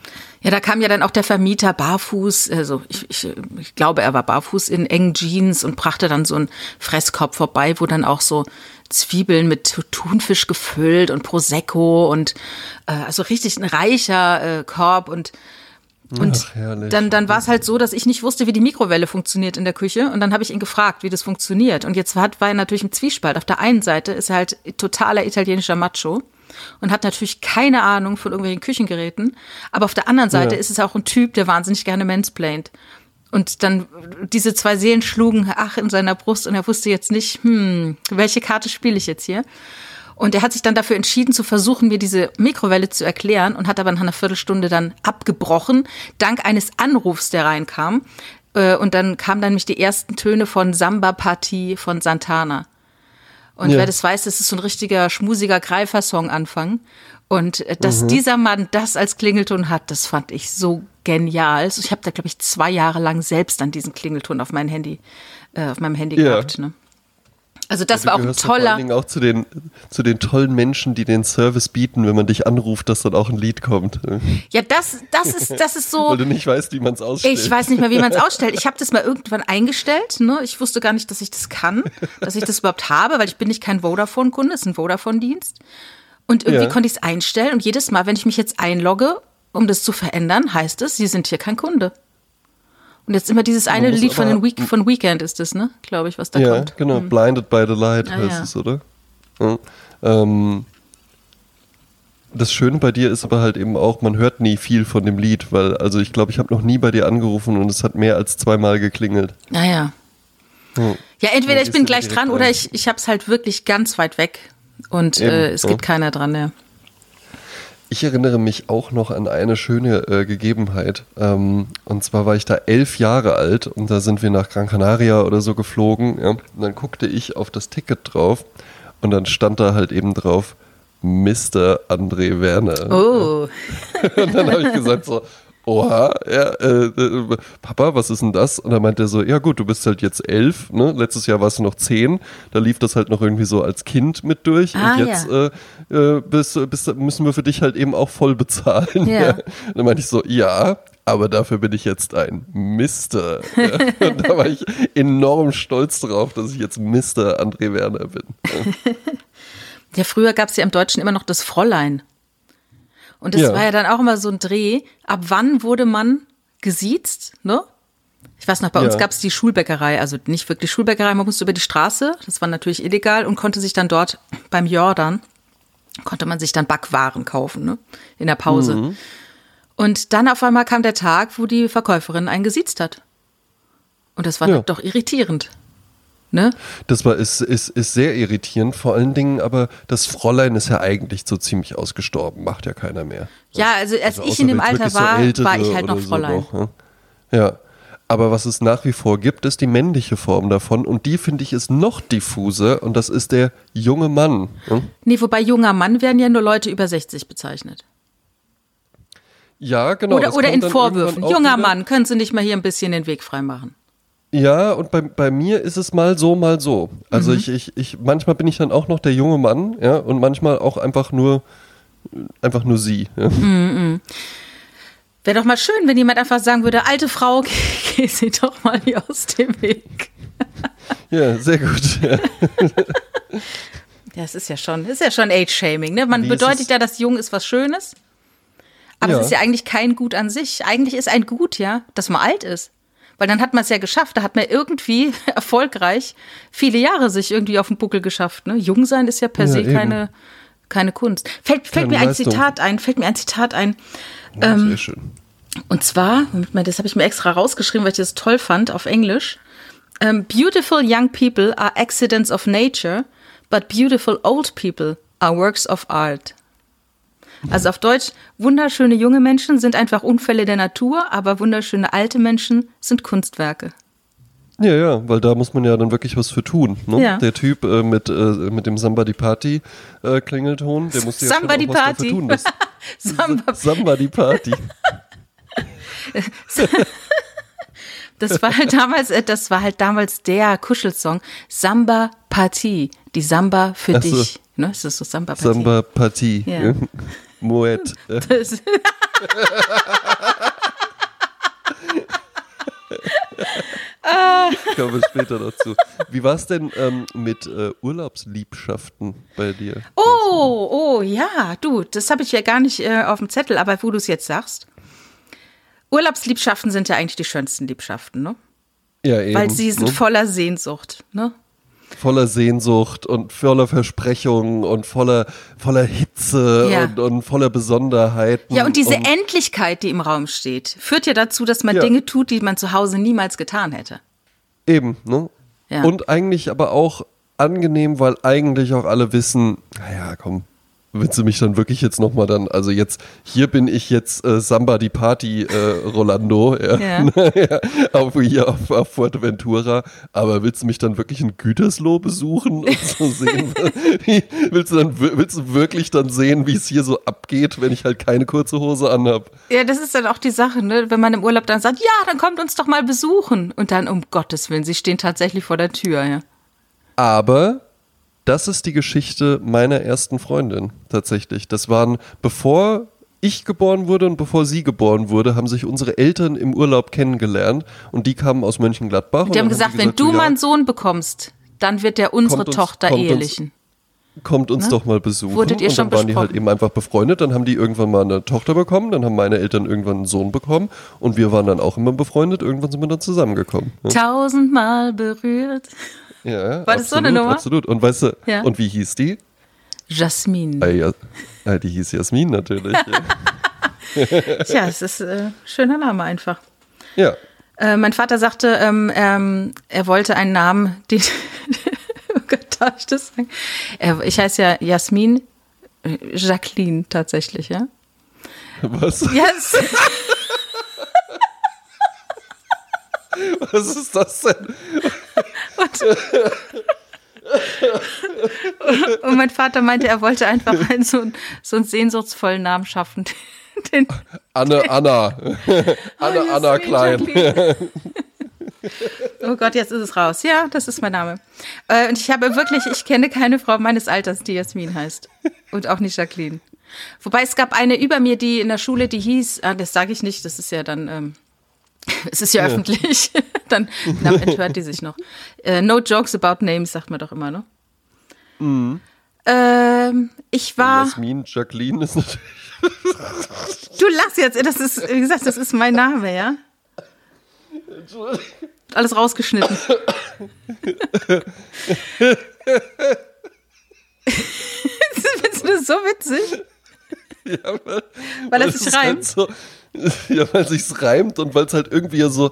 Ja, da kam ja dann auch der Vermieter barfuß, also ich, ich, ich glaube, er war barfuß in engen Jeans und brachte dann so einen Fresskorb vorbei, wo dann auch so Zwiebeln mit Thunfisch gefüllt und Prosecco und äh, also richtig ein reicher äh, Korb und und Ach, dann, dann war es halt so, dass ich nicht wusste, wie die Mikrowelle funktioniert in der Küche. Und dann habe ich ihn gefragt, wie das funktioniert. Und jetzt war, war er natürlich im Zwiespalt. Auf der einen Seite ist er halt totaler italienischer Macho und hat natürlich keine Ahnung von irgendwelchen Küchengeräten. Aber auf der anderen Seite Ja. ist es auch ein Typ, der wahnsinnig gerne mansplaint. Und dann diese zwei Seelen schlugen ach in seiner Brust und er wusste jetzt nicht, hm, welche Karte spiele ich jetzt hier? Und er hat sich dann dafür entschieden, zu versuchen, mir diese Mikrowelle zu erklären und hat aber nach einer Viertelstunde dann abgebrochen, dank eines Anrufs, der reinkam. Äh, Und dann kamen dann nämlich die ersten Töne von Samba Party von Santana. Und Ja. wer das weiß, das ist so ein richtiger schmusiger Greifer-Song-Anfang. Und äh, dass dieser Mann das als Klingelton hat, das fand ich so genial. Also ich habe da, glaube ich, zwei Jahre lang selbst dann diesen Klingelton auf mein Handy, äh, auf meinem Handy Ja. gehabt. Ne? Also das Du war auch ein ja Vor toller. allen Dingen auch zu den, zu den tollen Menschen, die den Service bieten, wenn man dich anruft, dass dann auch ein Lied kommt. Ja, das, das ist, das ist so. Weil du nicht weißt, wie man es ausstellt. Ich weiß nicht mehr, wie man es ausstellt. Ich habe das mal irgendwann eingestellt. Ne? Ich wusste gar nicht, dass ich das kann, dass ich das überhaupt habe, weil ich bin nicht kein Vodafone-Kunde, es ist ein Vodafone-Dienst. Und irgendwie Ja. konnte ich es einstellen und jedes Mal, wenn ich mich jetzt einlogge, um das zu verändern, heißt es, Sie sind hier kein Kunde. Und jetzt immer dieses eine Lied von, den Week von Weekend ist das, ne? Glaube ich, was da ja, kommt. genau. Blinded by the Light Ah, heißt ja. es, oder? Ja. Ähm, das Schöne bei dir ist aber halt eben auch, man hört nie viel von dem Lied, weil, also ich glaube, ich habe noch nie bei dir angerufen und es hat mehr als zweimal geklingelt. Naja. Ja. Ja, entweder Ja, ich bin gleich dran oder rein. ich, ich habe es halt wirklich ganz weit weg. Und äh, es ja. geht keiner dran, ja. Ich erinnere mich auch noch an eine schöne äh, Gegebenheit. Ähm, und zwar war ich da elf Jahre alt und da sind wir nach Gran Canaria oder so geflogen. Ja? Und dann guckte ich auf das Ticket drauf und dann stand da halt eben drauf Mr. André Werner. Oh. Und dann habe ich gesagt so, oha, ja, äh, äh, Papa, was ist denn das? Und dann meinte er so, ja gut, du bist halt jetzt elf, ne? Letztes Jahr warst du noch zehn, da lief das halt noch irgendwie so als Kind mit durch Ah, und jetzt äh, äh, bist, bist, müssen wir für dich halt eben auch voll bezahlen. Ja. Und dann meinte ich so, ja, aber dafür bin ich jetzt ein Mister. Ja. Und da war ich enorm stolz drauf, dass ich jetzt Mister André Werner bin. Ja, früher gab es ja im Deutschen immer noch das Fräulein. Und das ja. war ja dann auch immer so ein Dreh. Ab wann wurde man gesiezt, ne? Ich weiß noch, bei ja. uns gab es die Schulbäckerei, also nicht wirklich Schulbäckerei, man musste über die Straße, das war natürlich illegal und konnte sich dann dort beim Jordan, konnte man sich dann Backwaren kaufen, ne? In der Pause. Mhm. Und dann auf einmal kam der Tag, wo die Verkäuferin einen gesiezt hat. Und das war ja. doch irritierend. Ne? Das war, ist, ist, ist sehr irritierend, vor allen Dingen, aber das Fräulein ist ja eigentlich so ziemlich ausgestorben, macht ja keiner mehr. Ja, also als also ich in dem Alter war, so war ich halt noch Fräulein. So noch, ja. Aber was es nach wie vor gibt, ist die männliche Form davon und die finde ich ist noch diffuser und das ist der junge Mann. Hm? Nee, wobei junger Mann werden ja nur Leute über 60 bezeichnet. Ja, genau. Oder, oder in Vorwürfen. Junger Mann, können Sie nicht mal hier ein bisschen den Weg freimachen? Ja, und bei, bei mir ist es mal so, mal so. Also mhm. ich, ich, ich, manchmal bin ich dann auch noch der junge Mann, ja, und manchmal auch einfach nur, einfach nur sie. Ja. Mhm. Wäre doch mal schön, wenn jemand einfach sagen würde, alte Frau, geh sie doch mal hier aus dem Weg. ja, sehr gut. Ja. es ist ja schon, ist ja schon Age-Shaming, ne? Man Wie bedeutet ja, dass jung ist was Schönes. Aber ja. es ist ja eigentlich kein Gut an sich. Eigentlich ist ein Gut, ja, dass man alt ist. Weil dann hat man es ja geschafft. Da hat man irgendwie erfolgreich viele Jahre sich irgendwie auf den Buckel geschafft. Ne? Jung sein ist ja per ja, se keine, keine Kunst. Fällt, fällt mir ein Zitat ein, fällt mir ein Zitat ein. Ja, ähm, sehr schön. Und zwar, das habe ich mir extra rausgeschrieben, weil ich das toll fand auf Englisch. Um, ähm, beautiful young people are accidents of nature, but beautiful old people are works of art. Also auf Deutsch, wunderschöne junge Menschen sind einfach Unfälle der Natur, aber wunderschöne alte Menschen sind Kunstwerke. Ja, ja, weil da muss man ja dann wirklich was für tun. Ne? Ja. Der Typ äh, mit, äh, mit dem Samba di Party äh, Klingelton, der musste ja schon was dafür tun. Das, Samba. Samba di Party. Das war halt damals, äh, das war halt damals der Kuschelsong Samba Party, die Samba für so. dich. Ne, ist das so Samba Party? Samba Party. Ja. Moet. Ich komme später dazu. Wie war es denn ähm, mit äh, Urlaubsliebschaften bei dir? Oh, oh, ja, du, das habe ich ja gar nicht äh, auf dem Zettel, aber wo du es jetzt sagst. Urlaubsliebschaften sind ja eigentlich die schönsten Liebschaften, ne? Ja, eben. Weil sie sind ne? voller Sehnsucht, ne? Voller Sehnsucht und voller Versprechungen und voller, voller Hitze ja. und, und, voller Besonderheiten. Ja, und diese und Endlichkeit, die im Raum steht, führt ja dazu, dass man ja. Dinge tut, die man zu Hause niemals getan hätte. Eben, ne? Ja. Und eigentlich aber auch angenehm, weil eigentlich auch alle wissen, naja, komm, willst du mich dann wirklich jetzt nochmal dann, also jetzt, hier bin ich jetzt äh, Samba die Party äh, Rolando, ja, ja. ja auf, hier auf, auf Fuerteventura, aber willst du mich dann wirklich in Gütersloh besuchen und so sehen? wie, willst, du dann, willst du wirklich dann sehen, wie es hier so abgeht, wenn ich halt keine kurze Hose anhab? Ja, das ist dann auch die Sache, ne? wenn man im Urlaub dann sagt, ja, dann kommt uns doch mal besuchen und dann, um Gottes Willen, sie stehen tatsächlich vor der Tür, ja. Aber das ist die Geschichte meiner ersten Freundin tatsächlich. Das waren, bevor ich geboren wurde und bevor sie geboren wurde, haben sich unsere Eltern im Urlaub kennengelernt und die kamen aus Mönchengladbach. Die haben gesagt, haben gesagt, wenn du ja, mal einen Sohn bekommst, dann wird der unsere uns, Tochter ehelichen. Uns, kommt uns ne? doch mal besuchen. Wurdet ihr und dann waren die halt eben einfach befreundet. Dann haben die irgendwann mal eine Tochter bekommen, dann haben meine Eltern irgendwann einen Sohn bekommen und wir waren dann auch immer befreundet. Irgendwann sind wir dann zusammengekommen. Ne? Tausendmal berührt. Ja, War absolut, das so eine Nummer? Absolut. Und weißt du, ja. und wie hieß die? Jasmin. Ah, ja, ah, die hieß Jasmin natürlich. ja, Tja, es ist ein äh, schöner Name einfach. Ja. Äh, mein Vater sagte, ähm, ähm, er wollte einen Namen, den, oh Gott, darf ich das sagen? Er, ich heiße ja Jasmin äh, Jacqueline tatsächlich, ja? Was? Yes. Was ist das denn? Und, und, mein Vater meinte, er wollte einfach einen, so, so einen sehnsuchtsvollen Namen schaffen. Den, Anne, den, Anna. Anne, oh, Anna Klein. Oh Gott, jetzt ist es raus. Ja, das ist mein Name. Äh, und ich habe wirklich, ich kenne keine Frau meines Alters, die Jasmin heißt. Und auch nicht Jacqueline. Wobei es gab eine über mir, die in der Schule, die hieß, ah, das sage ich nicht, das ist ja dann ähm, es ist ja, ja. öffentlich. Dann na, enthört die sich noch. Uh, no jokes about names, sagt man doch immer, ne? Mhm. Ähm, ich war. Jasmin, Jacqueline ist natürlich Du lachst jetzt, das ist, wie gesagt, das ist mein Name, ja? Alles rausgeschnitten. Findest du das so witzig? Ja, weil, weil es sich reimt. Halt so, ja, weil es sich reimt und weil es halt irgendwie so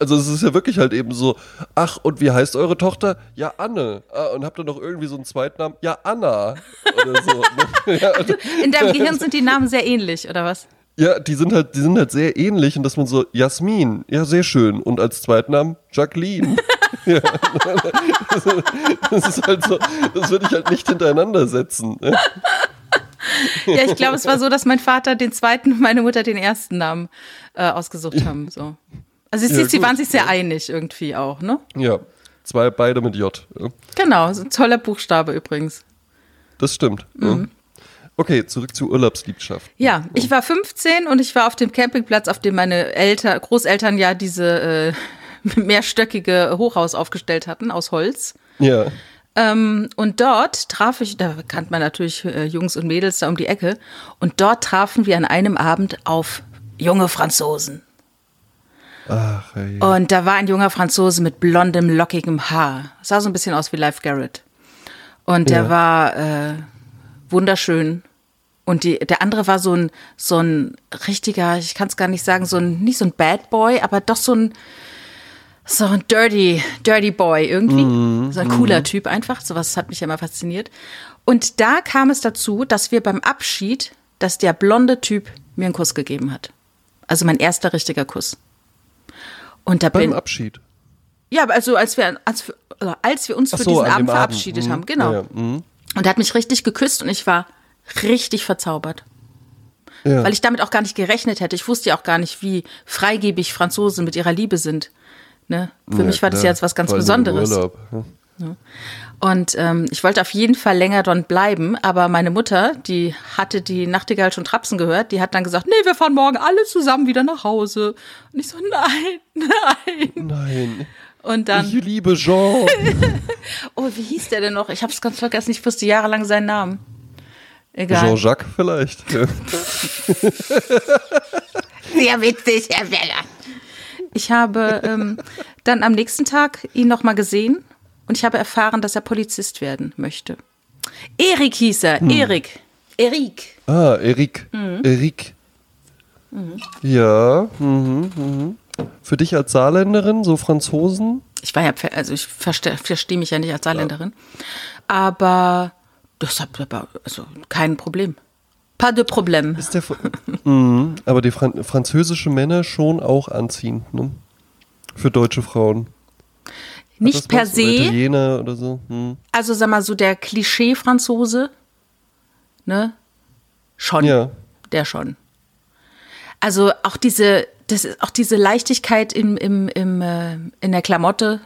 also es ist ja wirklich halt eben so, ach, und wie heißt eure Tochter? Ja, Anne. Ah, und habt ihr noch irgendwie so einen Zweitnamen? Ja, Anna. Oder so. ja, In deinem Gehirn sind die Namen sehr ähnlich, oder was? Ja, die sind halt, die sind halt sehr ähnlich und dass man so, Jasmin, ja, sehr schön. Und als Zweitnamen Jacqueline. ja. Das ist halt so, das würde ich halt nicht hintereinander setzen. Ja, ich glaube, es war so, dass mein Vater den zweiten und meine Mutter den ersten Namen äh, ausgesucht haben. So. Also ja, sie waren sich sehr einig irgendwie auch, ne? Ja, zwei, beide mit J. Ja. Genau, so ein toller Buchstabe übrigens. Das stimmt. Mhm. Okay, zurück zur Urlaubsliebschaft. Ja, ich war 15 und ich war auf dem Campingplatz, auf dem meine Eltern, Großeltern ja diese äh, mehrstöckige Hochhaus aufgestellt hatten aus Holz. Ja. Ähm, und dort traf ich, da kannte man natürlich äh, Jungs und Mädels da um die Ecke, und dort trafen wir an einem Abend auf junge Franzosen. Ach, hey. Und da war ein junger Franzose mit blondem, lockigem Haar. Sah so ein bisschen aus wie Live Garrett. Und der ja. war äh, wunderschön. Und die, der andere war so ein, so ein richtiger, ich kann es gar nicht sagen, so ein, nicht so ein Bad Boy, aber doch so ein, so ein Dirty, Dirty Boy irgendwie. Mm, so ein cooler mm. Typ einfach. Sowas hat mich ja immer fasziniert. Und da kam es dazu, dass wir beim Abschied, dass der blonde Typ mir einen Kuss gegeben hat. Also mein erster richtiger Kuss. Und da Beim bin, Abschied. Ja, also als wir, als, als wir uns für so, diesen Abend verabschiedet Abend. haben, genau. Ja, ja. Mhm. Und er hat mich richtig geküsst und ich war richtig verzaubert. Ja. Weil ich damit auch gar nicht gerechnet hätte. Ich wusste ja auch gar nicht, wie freigebig Franzosen mit ihrer Liebe sind. Ne? Für mich war das ja jetzt was ganz Besonderes. Urlaub. Ja. Und ähm, ich wollte auf jeden Fall länger dort bleiben, aber meine Mutter, die hatte die Nachtigall schon trapsen gehört, die hat dann gesagt, nee, wir fahren morgen alle zusammen wieder nach Hause. Und ich so, nein, nein. Nein. Und dann. Ich liebe Jean. oh, wie hieß der denn noch? Ich habe es ganz vergessen, ich wusste jahrelang seinen Namen. Egal. Jean-Jacques vielleicht. Sehr witzig, Herr Weller. Ich habe ähm, dann am nächsten Tag ihn nochmal gesehen und ich habe erfahren, dass er Polizist werden möchte. Erik hieß er, hm. Erik. Erik. Ah, Erik. Mhm. Erik. Mhm. Ja. Mhm, mhm. Für dich als Saarländerin, so Franzosen? Ich war ja, also ich verstehe versteh mich ja nicht als Saarländerin, aber das hat also kein Problem. Pas de problème. Ist der, mh, aber die Fran französische Männer schon auch anziehend, ne? Für deutsche Frauen. Nicht per se. Italiener oder so. Hm. Also sag mal so der Klischee-Franzose, ne? Schon. Ja. Der schon. Also auch diese, das ist auch diese Leichtigkeit im, im, im, äh, in der Klamotte.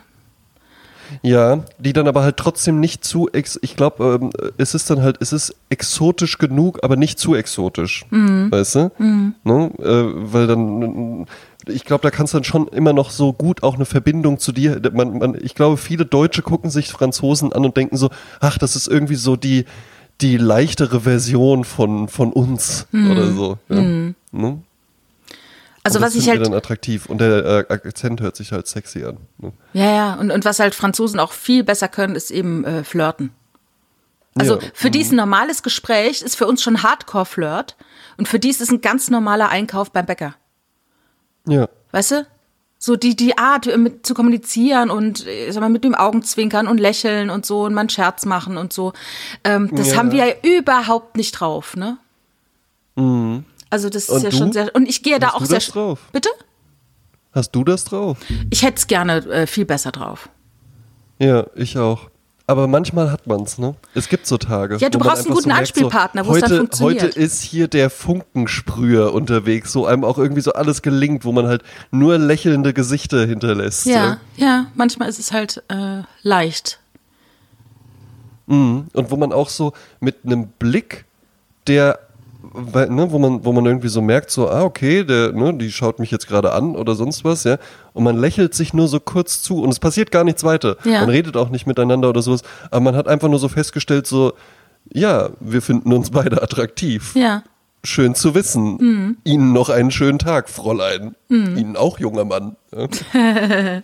Ja, die dann aber halt trotzdem nicht zu, ex ich glaube, ähm, es ist dann halt, es ist exotisch genug, aber nicht zu exotisch, mhm. weißt du? Mhm. Ne? Äh, weil dann ich glaube, da kannst du dann schon immer noch so gut auch eine Verbindung zu dir. Man, man, ich glaube, viele Deutsche gucken sich Franzosen an und denken so, ach, das ist irgendwie so die, die leichtere Version von, von uns mhm. oder so. Ja? Mhm. Ne? Also was ich halt dann attraktiv und der äh, Akzent hört sich halt sexy an. Ne? Ja, ja, und, und was halt Franzosen auch viel besser können, ist eben äh, flirten. Also ja. für die ist ein mhm. normales Gespräch, ist für uns schon Hardcore-Flirt und für die ist es ein ganz normaler Einkauf beim Bäcker. Ja. Weißt du? So die, die Art äh, mit, zu kommunizieren und äh, sag mal, mit dem Augenzwinkern und lächeln und so und einen Scherz machen und so. Ähm, das ja. haben wir ja überhaupt nicht drauf, ne? Mhm. Also das ist und ja du? schon sehr. Und ich gehe da Hast auch du sehr. Das drauf? Bitte? Hast du das drauf? Ich hätte es gerne äh, viel besser drauf. Ja, ich auch. Aber manchmal hat man es, ne? Es gibt so Tage. Ja, du brauchst einen guten so Anspielpartner, wo es dann funktioniert. Heute ist hier der Funkensprüher unterwegs, so einem auch irgendwie so alles gelingt, wo man halt nur lächelnde Gesichter hinterlässt. Ja, ja, ja manchmal ist es halt äh, leicht. Mhm. Und wo man auch so mit einem Blick, der weil, ne, wo man, wo man irgendwie so merkt, so, ah, okay, der, ne, die schaut mich jetzt gerade an oder sonst was, ja. Und man lächelt sich nur so kurz zu und es passiert gar nichts weiter. Ja. Man redet auch nicht miteinander oder sowas, aber man hat einfach nur so festgestellt, so, ja, wir finden uns beide attraktiv. Ja. schön zu wissen. Mhm. Ihnen noch einen schönen Tag, Fräulein. Mhm. Ihnen auch, junger Mann.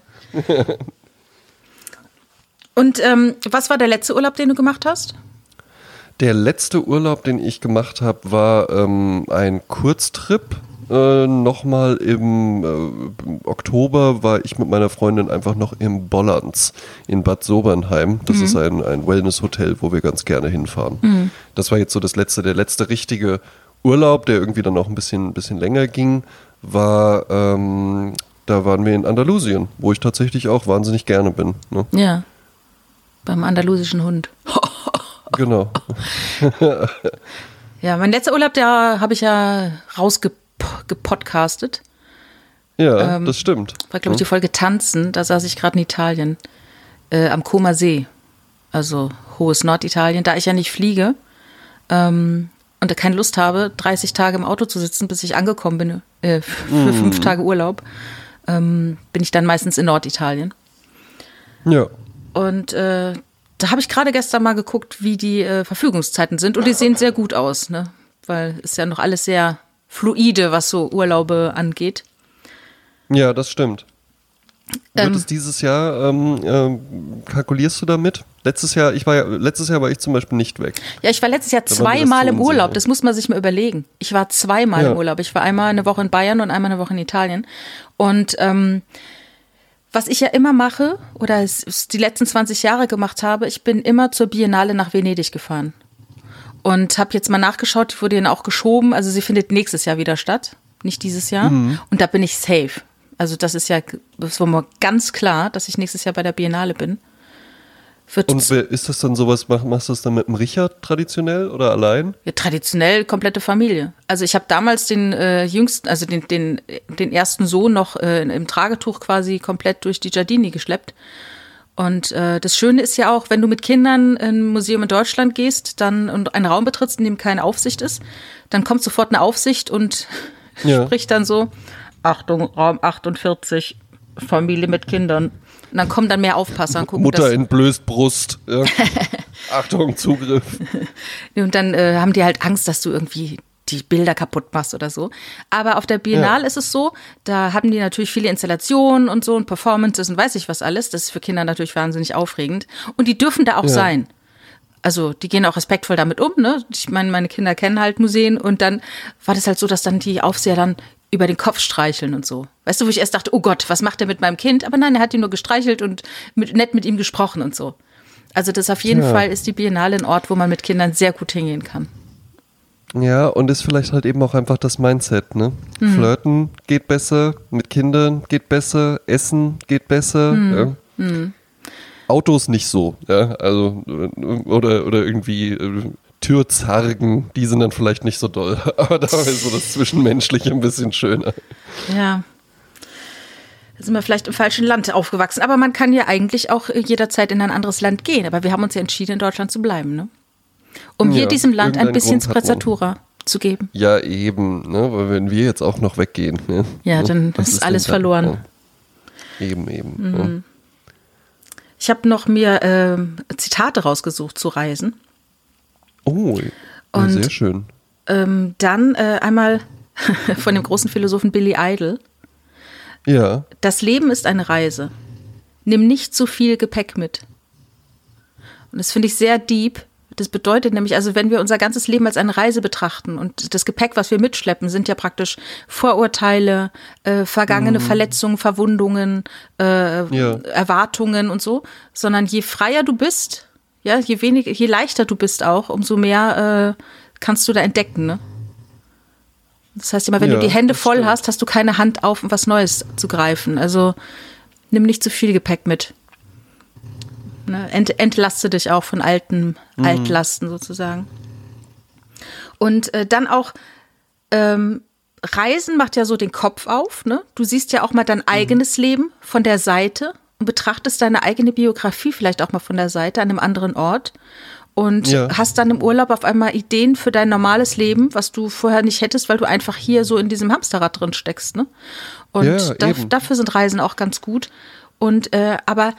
Und ähm, was war der letzte Urlaub, den du gemacht hast? Der letzte Urlaub, den ich gemacht habe, war ähm, ein Kurztrip. Äh, Nochmal im äh, Oktober war ich mit meiner Freundin einfach noch im Bollands in Bad Sobernheim. Das mhm. ist ein, ein Wellness-Hotel, wo wir ganz gerne hinfahren. Mhm. Das war jetzt so das letzte, der letzte richtige Urlaub, der irgendwie dann auch ein bisschen, bisschen länger ging, war, ähm, da waren wir in Andalusien, wo ich tatsächlich auch wahnsinnig gerne bin. Ne? Ja, beim andalusischen Hund. genau. ja, mein letzter Urlaub, da habe ich ja rausgepodcastet. Ja, ähm, das stimmt. War, glaube ich, die Folge Tanzen. Da saß ich gerade in Italien, äh, am Koma See. Also hohes Norditalien. Da ich ja nicht fliege, ähm, und keine Lust habe, 30 Tage im Auto zu sitzen, bis ich angekommen bin äh, für mm. fünf Tage Urlaub, ähm, bin ich dann meistens in Norditalien. Ja. Und äh, da habe ich gerade gestern mal geguckt, wie die äh, Verfügungszeiten sind und die sehen sehr gut aus, ne? Weil es ja noch alles sehr fluide, was so Urlaube angeht. Ja, das stimmt. Wird ähm, es dieses Jahr, ähm, ähm, kalkulierst du damit? Letztes Jahr, ich war ja, letztes Jahr war ich zum Beispiel nicht weg. Ja, ich war letztes Jahr zweimal im Urlaub. Das muss man sich mal überlegen. Ich war zweimal ja. im Urlaub. Ich war einmal eine Woche in Bayern und einmal eine Woche in Italien. Und ähm, was ich ja immer mache oder es die letzten 20 Jahre gemacht habe, ich bin immer zur Biennale nach Venedig gefahren. Und habe jetzt mal nachgeschaut, die wurde dann auch geschoben. Also sie findet nächstes Jahr wieder statt, nicht dieses Jahr. Mhm. Und da bin ich safe. Also das ist ja, das war mal ganz klar, dass ich nächstes Jahr bei der Biennale bin. Wird und ist das dann sowas, machst du das dann mit dem Richard traditionell oder allein? Ja, traditionell komplette Familie. Also ich habe damals den äh, jüngsten, also den, den, den ersten Sohn noch äh, im Tragetuch quasi komplett durch die Giardini geschleppt. Und äh, das Schöne ist ja auch, wenn du mit Kindern in ein Museum in Deutschland gehst dann und einen Raum betrittst, in dem keine Aufsicht ist, dann kommt sofort eine Aufsicht und ja. spricht dann so, Achtung, Raum 48, Familie mit Kindern. Und dann kommen dann mehr Aufpasser und gucken. Mutter entblößt Brust. Ja. Achtung, Zugriff. Und dann äh, haben die halt Angst, dass du irgendwie die Bilder kaputt machst oder so. Aber auf der Biennale ja. ist es so, da haben die natürlich viele Installationen und so und Performances und weiß ich was alles. Das ist für Kinder natürlich wahnsinnig aufregend. Und die dürfen da auch ja. sein. Also die gehen auch respektvoll damit um, ne? Ich meine, meine Kinder kennen halt Museen und dann war das halt so, dass dann die Aufseher dann über den Kopf streicheln und so. Weißt du, wo ich erst dachte, oh Gott, was macht er mit meinem Kind? Aber nein, er hat ihn nur gestreichelt und mit, nett mit ihm gesprochen und so. Also das auf jeden ja. Fall ist die Biennale ein Ort, wo man mit Kindern sehr gut hingehen kann. Ja, und ist vielleicht halt eben auch einfach das Mindset, ne? Mhm. Flirten geht besser, mit Kindern geht besser, Essen geht besser. Mhm. Ja. Mhm. Autos nicht so, ja. Also, oder, oder irgendwie äh, Türzargen, die sind dann vielleicht nicht so doll. Aber da ist so das Zwischenmenschliche ein bisschen schöner. Ja. Da sind wir vielleicht im falschen Land aufgewachsen. Aber man kann ja eigentlich auch jederzeit in ein anderes Land gehen. Aber wir haben uns ja entschieden, in Deutschland zu bleiben, ne? Um ja, hier diesem Land ein bisschen Sprezzatura zu geben. Ja, eben, ne? Weil wenn wir jetzt auch noch weggehen, ne? Ja, dann ist, ist alles verloren. Ja. Eben, eben. Mhm. Ja. Ich habe noch mir äh, Zitate rausgesucht zu Reisen. Oh, Und, sehr schön. Ähm, dann äh, einmal von dem großen Philosophen Billy Idol. Ja. Das Leben ist eine Reise. Nimm nicht zu viel Gepäck mit. Und das finde ich sehr deep. Das bedeutet nämlich, also wenn wir unser ganzes Leben als eine Reise betrachten und das Gepäck, was wir mitschleppen, sind ja praktisch Vorurteile, äh, vergangene mhm. Verletzungen, Verwundungen, äh, ja. Erwartungen und so, sondern je freier du bist, ja, je weniger, je leichter du bist auch, umso mehr äh, kannst du da entdecken, ne? Das heißt immer, wenn ja, du die Hände voll stimmt. hast, hast du keine Hand auf, um was Neues zu greifen. Also nimm nicht zu viel Gepäck mit. Ne? Ent, entlaste dich auch von alten mhm. Altlasten sozusagen. Und äh, dann auch ähm, Reisen macht ja so den Kopf auf. Ne? Du siehst ja auch mal dein mhm. eigenes. Leben von der Seite und betrachtest deine eigene Biografie vielleicht auch mal von der Seite an einem anderen Ort und ja. hast dann im Urlaub auf einmal Ideen für dein normales Leben, was du vorher nicht hättest, weil du einfach hier so in diesem Hamsterrad drin steckst. Ne? Und ja, da, dafür sind Reisen auch ganz gut. Und äh, aber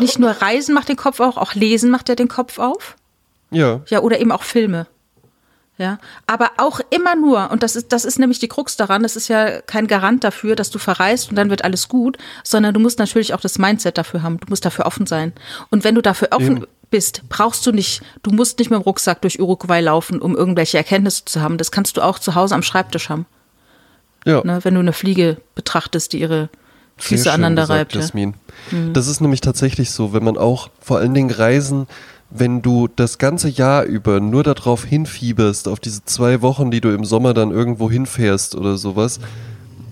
nicht nur Reisen macht den Kopf auf, auch Lesen macht ja den Kopf auf. Ja. Ja, oder eben auch Filme. Ja, aber auch immer nur, und das ist, das ist nämlich die Krux daran, das ist ja kein Garant dafür, dass du verreist und dann wird alles gut, sondern du musst natürlich auch das Mindset dafür haben, du musst dafür offen sein. Und wenn du dafür offen Eben. bist, brauchst du nicht, du musst nicht mit dem Rucksack durch Uruguay laufen, um irgendwelche Erkenntnisse zu haben. Das kannst du auch zu Hause am Schreibtisch haben. Ja. Ne, wenn du eine Fliege betrachtest, die ihre Füße aneinander reibt. Jasmin. Ja. Mhm. Das ist nämlich tatsächlich so, wenn man auch vor allen Dingen Reisen wenn du das ganze Jahr über nur darauf hinfieberst, auf diese zwei Wochen, die du im Sommer dann irgendwo hinfährst oder sowas,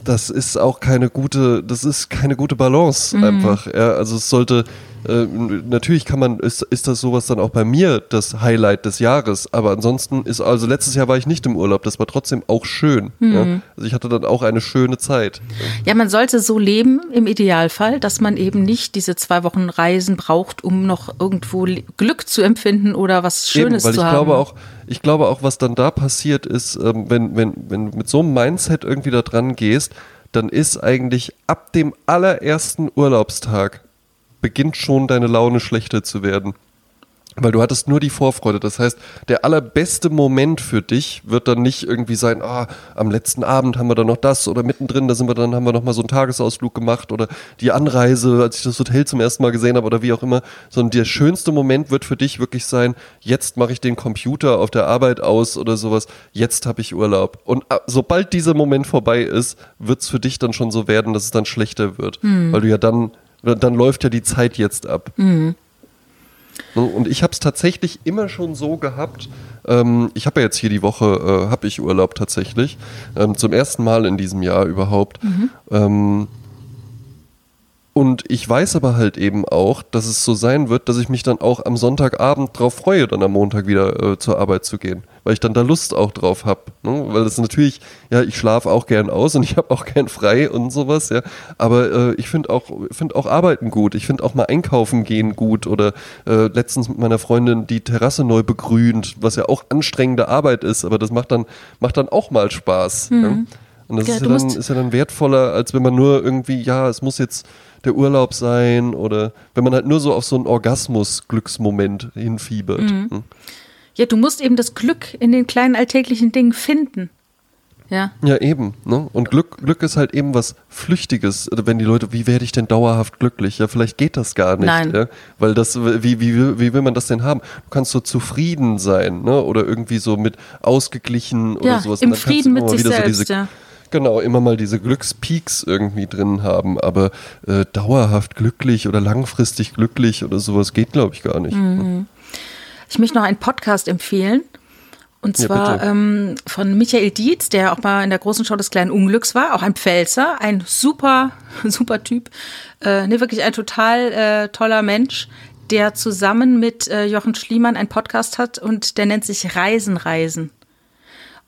das ist auch keine gute, das ist keine gute Balance mhm. einfach. Ja, also es sollte, äh, natürlich kann man, ist, ist das sowas dann auch bei mir das Highlight des Jahres, aber ansonsten ist, also letztes Jahr war ich nicht im Urlaub, das war trotzdem auch schön. Mhm. Ja? Also ich hatte dann auch eine schöne Zeit. Ja, man sollte so leben im Idealfall, dass man eben nicht diese zwei Wochen Reisen braucht, um noch irgendwo Glück zu empfinden oder was Schönes Eben, weil zu ich haben. Glaube auch, ich glaube auch, was dann da passiert ist, ähm, wenn, wenn, wenn du mit so einem Mindset irgendwie da dran gehst, dann ist eigentlich ab dem allerersten Urlaubstag beginnt schon deine Laune schlechter zu werden. Weil du hattest nur die Vorfreude. Das heißt, der allerbeste Moment für dich wird dann nicht irgendwie sein, ah, am letzten Abend haben wir dann noch das oder mittendrin, da sind wir dann, haben wir noch mal so einen Tagesausflug gemacht oder die Anreise, als ich das Hotel zum ersten Mal gesehen habe oder wie auch immer. Sondern der schönste Moment wird für dich wirklich sein, jetzt mache ich den Computer auf der Arbeit aus oder sowas, jetzt habe ich Urlaub. Und ah, sobald dieser Moment vorbei ist, wird es für dich dann schon so werden, dass es dann schlechter wird. Mhm. Weil du ja dann dann läuft ja die Zeit jetzt ab. Mhm. Und ich habe es tatsächlich immer schon so gehabt. Ähm, ich habe ja jetzt hier die Woche, äh, habe ich Urlaub tatsächlich. Ähm, zum ersten Mal in diesem Jahr überhaupt. Mhm. Ähm, und ich weiß aber halt eben auch, dass es so sein wird, dass ich mich dann auch am Sonntagabend drauf freue, dann am Montag wieder äh, zur Arbeit zu gehen. Weil ich dann da Lust auch drauf habe. Ne? Weil das natürlich, ja, ich schlafe auch gern aus und ich habe auch gern frei und sowas, ja. Aber äh, ich finde auch, find auch Arbeiten gut. Ich finde auch mal einkaufen gehen gut. Oder äh, letztens mit meiner Freundin die Terrasse neu begrünt, was ja auch anstrengende Arbeit ist, aber das macht dann, macht dann auch mal Spaß. Mhm. Ja? Und das ja, ist, ja dann, ist ja dann wertvoller, als wenn man nur irgendwie, ja, es muss jetzt der Urlaub sein oder wenn man halt nur so auf so einen Orgasmus-Glücksmoment hinfiebert. Mhm. Hm? Ja, du musst eben das Glück in den kleinen alltäglichen Dingen finden. Ja. Ja, eben. Ne? Und Glück, Glück ist halt eben was Flüchtiges. Wenn die Leute, wie werde ich denn dauerhaft glücklich? Ja, vielleicht geht das gar nicht. Nein. Ja? Weil das, wie, wie, wie will man das denn haben? Du kannst so zufrieden sein, ne? Oder irgendwie so mit ausgeglichen oder ja, sowas. Im Frieden mit sich selbst, so diese, ja Genau, immer mal diese Glückspeaks irgendwie drin haben, aber äh, dauerhaft glücklich oder langfristig glücklich oder sowas geht, glaube ich, gar nicht. Mhm. Ich möchte noch einen Podcast empfehlen. Und zwar ja, ähm, von Michael Dietz, der auch mal in der großen Show des kleinen Unglücks war, auch ein Pfälzer, ein super, super Typ, äh, nee, wirklich ein total äh, toller Mensch, der zusammen mit äh, Jochen Schliemann einen Podcast hat und der nennt sich Reisen, Reisen.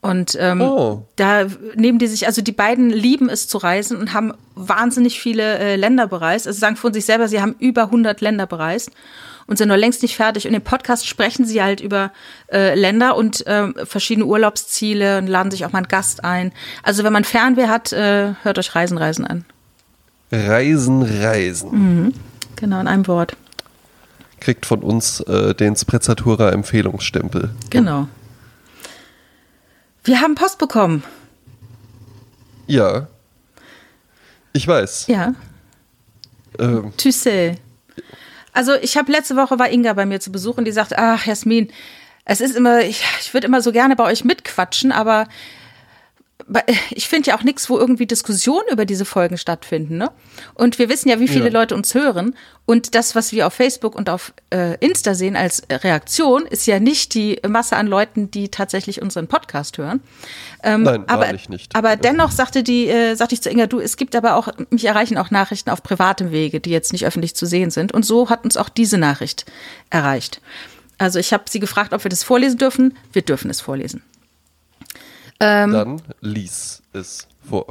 Und ähm, oh. da nehmen die sich, also die beiden lieben es zu reisen und haben wahnsinnig viele äh, Länder bereist. Also sagen von sich selber, sie haben über 100 Länder bereist und sind noch längst nicht fertig. Und im Podcast sprechen sie halt über äh, Länder und äh, verschiedene Urlaubsziele und laden sich auch mal einen Gast ein. Also wenn man Fernweh hat, äh, hört euch Reisen, Reisen an. Reisen, Reisen. Mhm. Genau, in einem Wort. Kriegt von uns äh, den Sprezzatura Empfehlungsstempel. Genau. Wir haben Post bekommen. Ja. Ich weiß. Ja. Ähm. Tu sais. Also ich habe letzte Woche war Inga bei mir zu Besuch und die sagte, ach Jasmin, es ist immer, ich, ich würde immer so gerne bei euch mitquatschen, aber ich finde ja auch nichts, wo irgendwie Diskussionen über diese Folgen stattfinden. Ne? Und wir wissen ja, wie viele ja. Leute uns hören. Und das, was wir auf Facebook und auf äh, Insta sehen als Reaktion, ist ja nicht die Masse an Leuten, die tatsächlich unseren Podcast hören. Ähm, Nein, aber, nicht. Aber dennoch sagte die, äh, sagte ich zu Inga, du, es gibt aber auch, mich erreichen auch Nachrichten auf privatem Wege, die jetzt nicht öffentlich zu sehen sind. Und so hat uns auch diese Nachricht erreicht. Also ich habe sie gefragt, ob wir das vorlesen dürfen. Wir dürfen es vorlesen. Ähm, Dann lies es vor.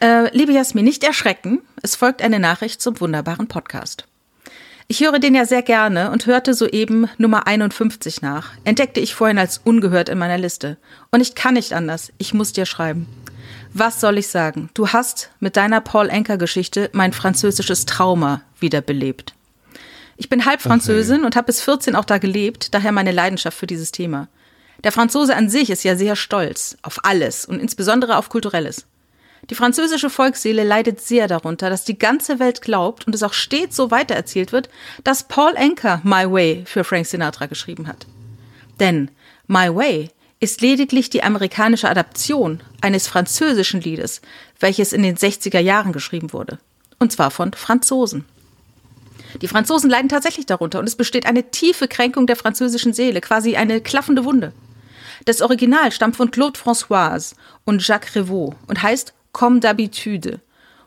Äh, liebe Jasmin, nicht erschrecken. Es folgt eine Nachricht zum wunderbaren Podcast. Ich höre den ja sehr gerne und hörte soeben Nummer 51 nach. Entdeckte ich vorhin als ungehört in meiner Liste. Und ich kann nicht anders. Ich muss dir schreiben. Was soll ich sagen? Du hast mit deiner Paul Enker Geschichte mein französisches Trauma wiederbelebt. Ich bin halb Französin okay. und habe bis 14 auch da gelebt, daher meine Leidenschaft für dieses Thema. Der Franzose an sich ist ja sehr stolz auf alles und insbesondere auf Kulturelles. Die französische Volksseele leidet sehr darunter, dass die ganze Welt glaubt und es auch stets so weitererzählt wird, dass Paul Anker My Way für Frank Sinatra geschrieben hat. Denn My Way ist lediglich die amerikanische Adaption eines französischen Liedes, welches in den 60er Jahren geschrieben wurde. Und zwar von Franzosen. Die Franzosen leiden tatsächlich darunter und es besteht eine tiefe Kränkung der französischen Seele, quasi eine klaffende Wunde. Das Original stammt von Claude Françoise und Jacques Revaux und heißt Comme d'habitude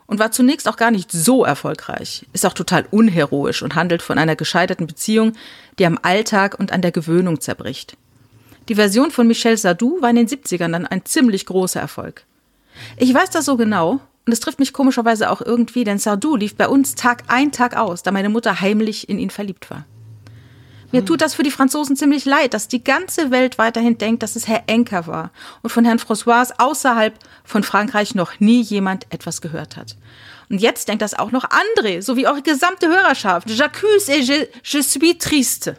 und war zunächst auch gar nicht so erfolgreich, ist auch total unheroisch und handelt von einer gescheiterten Beziehung, die am Alltag und an der Gewöhnung zerbricht. Die Version von Michel Sardou war in den 70ern dann ein ziemlich großer Erfolg. Ich weiß das so genau, und es trifft mich komischerweise auch irgendwie, denn Sardou lief bei uns Tag ein, Tag aus, da meine Mutter heimlich in ihn verliebt war. Mir tut das für die Franzosen ziemlich leid, dass die ganze Welt weiterhin denkt, dass es Herr Enker war und von Herrn François außerhalb von Frankreich noch nie jemand etwas gehört hat. Und jetzt denkt das auch noch André, sowie eure gesamte Hörerschaft. J'accuse et je, je suis triste.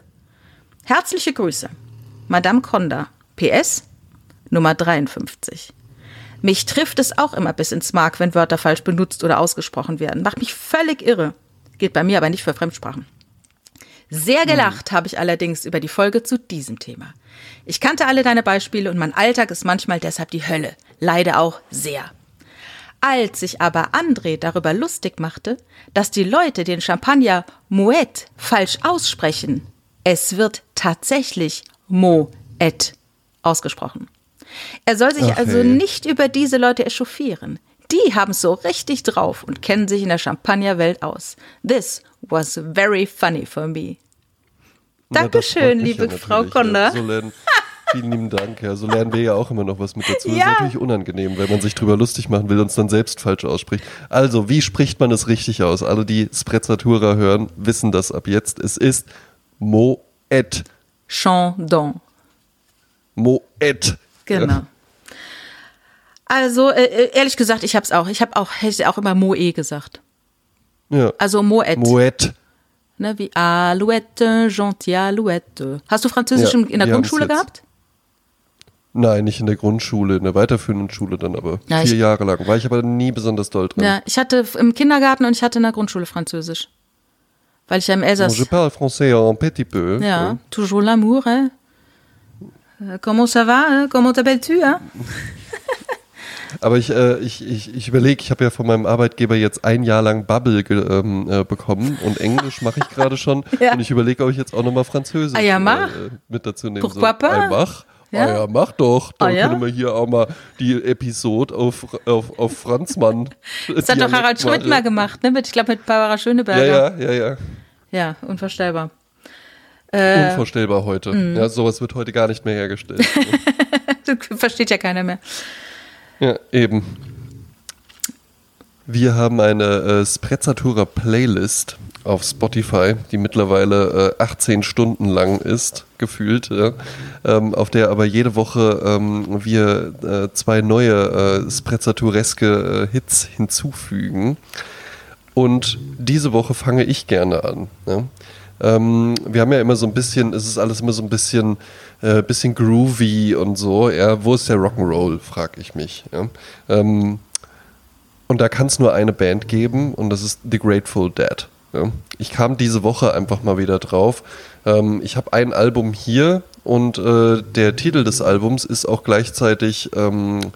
Herzliche Grüße. Madame Conda. PS Nummer 53. Mich trifft es auch immer bis ins Mark, wenn Wörter falsch benutzt oder ausgesprochen werden. Macht mich völlig irre. Geht bei mir aber nicht für Fremdsprachen. Sehr gelacht habe ich allerdings über die Folge zu diesem Thema. Ich kannte alle deine Beispiele und mein Alltag ist manchmal deshalb die Hölle. Leider auch sehr. Als sich aber André darüber lustig machte, dass die Leute den Champagner Moet falsch aussprechen, es wird tatsächlich Moet ausgesprochen. Er soll sich okay. also nicht über diese Leute echauffieren. Die haben es so richtig drauf und kennen sich in der Champagnerwelt aus. This was very funny for me. Dankeschön, liebe ja Frau Konda. So lernen, vielen lieben Dank. Ja, so lernen wir ja auch immer noch was mit dazu. Ja. Das ist natürlich unangenehm, wenn man sich drüber lustig machen will und es dann selbst falsch ausspricht. Also, wie spricht man es richtig aus? Alle, die Sprezzatura hören, wissen das ab jetzt. Es ist Moet. Chandon. Moet. Genau. Ja. Also, äh, äh ehrlich gesagt, ich habe es auch. Ich habe auch, hätte auch immer Moe gesagt. Ja. Also Moet. Moet. Ne, wie Alouette, Gentil Alouette. Hast du Französisch ja, in der Grundschule gehabt? Nein, nicht in der Grundschule, in der weiterführenden Schule dann aber. Ja, Vier ich, Jahre lang. War ich aber nie besonders doll drin. Ja, ich hatte im Kindergarten und ich hatte in der Grundschule Französisch. Weil ich ja im Elsass. je parle français un petit peu. Ja, toujours l'amour, hein? Euh, comment ça va? Comment t'appelles-tu? Hein? Aber ich, äh, ich, ich, ich überlege, ich habe ja von meinem Arbeitgeber jetzt ein Jahr lang Bubble ähm, äh, bekommen und Englisch mache ich gerade schon. ja. Und ich überlege, ob ich jetzt auch nochmal Französisch ah, ja. Äh, mit dazu nehme. Pourquoi so, pas? mach. Ja? Ah ja, mach doch. Dann ah, ja? können wir hier auch mal die Episode auf, auf, auf Franzmann. Das hat doch Harald Schmidt mal gemacht, ne? Mit, ich glaube mit Barbara Schöneberger. Ja, ja, ja, ja. Ja, unvorstellbar. Äh, Unvorstellbar heute. Mh. Ja, sowas wird heute gar nicht mehr hergestellt. Versteht ja keiner mehr. Ja, eben. Wir haben eine äh, Sprezzatura Playlist auf Spotify, die mittlerweile äh, 18 Stunden lang ist, gefühlt, ja, ähm, auf der aber jede Woche ähm, wir äh, zwei neue äh, Sprezzatureske äh, Hits hinzufügen. Und diese Woche fange ich gerne an. Ja. Ähm, wir haben ja immer so ein bisschen, es ist alles immer so ein bisschen, äh, bisschen groovy und so. Ja, wo ist der Rock'n'Roll, frage ich mich. Ja. Ähm, und da kann es nur eine Band geben und das ist The Grateful Dead. Ja. Ich kam diese Woche einfach mal wieder drauf. Ähm, ich habe ein Album hier und äh, der Titel des Albums ist auch gleichzeitig ähm,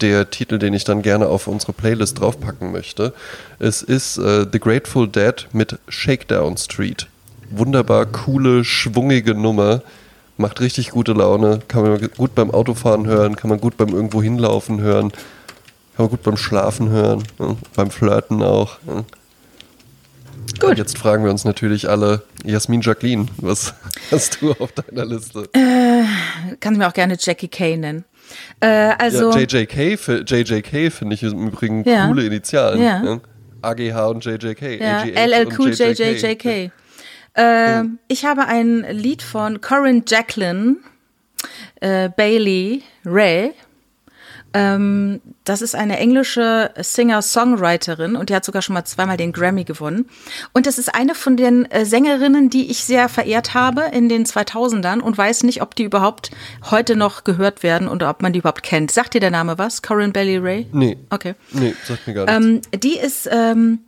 der Titel, den ich dann gerne auf unsere Playlist draufpacken möchte. Es ist äh, The Grateful Dead mit Shakedown Street wunderbar coole, schwungige Nummer. Macht richtig gute Laune. Kann man gut beim Autofahren hören, kann man gut beim irgendwo hinlaufen hören, kann man gut beim Schlafen hören, ja, beim Flirten auch. Ja. Gut. Und jetzt fragen wir uns natürlich alle, Jasmin Jacqueline, was hast du auf deiner Liste? Äh, kannst mir auch gerne Jackie Kay nennen. Äh, also ja, JJK, JJK finde ich im Übrigen ja. coole Initialen. Ja. AGH und JJK. Ja, LLQ JJK. Äh, oh. Ich habe ein Lied von Corinne Jacqueline äh, Bailey Ray. Ähm, das ist eine englische Singer-Songwriterin und die hat sogar schon mal zweimal den Grammy gewonnen. Und das ist eine von den äh, Sängerinnen, die ich sehr verehrt habe in den 2000ern und weiß nicht, ob die überhaupt heute noch gehört werden oder ob man die überhaupt kennt. Sagt dir der Name was? Corinne Bailey Ray? Nee. Okay. Nee, sagt mir gar nichts. Ähm, die ist ähm,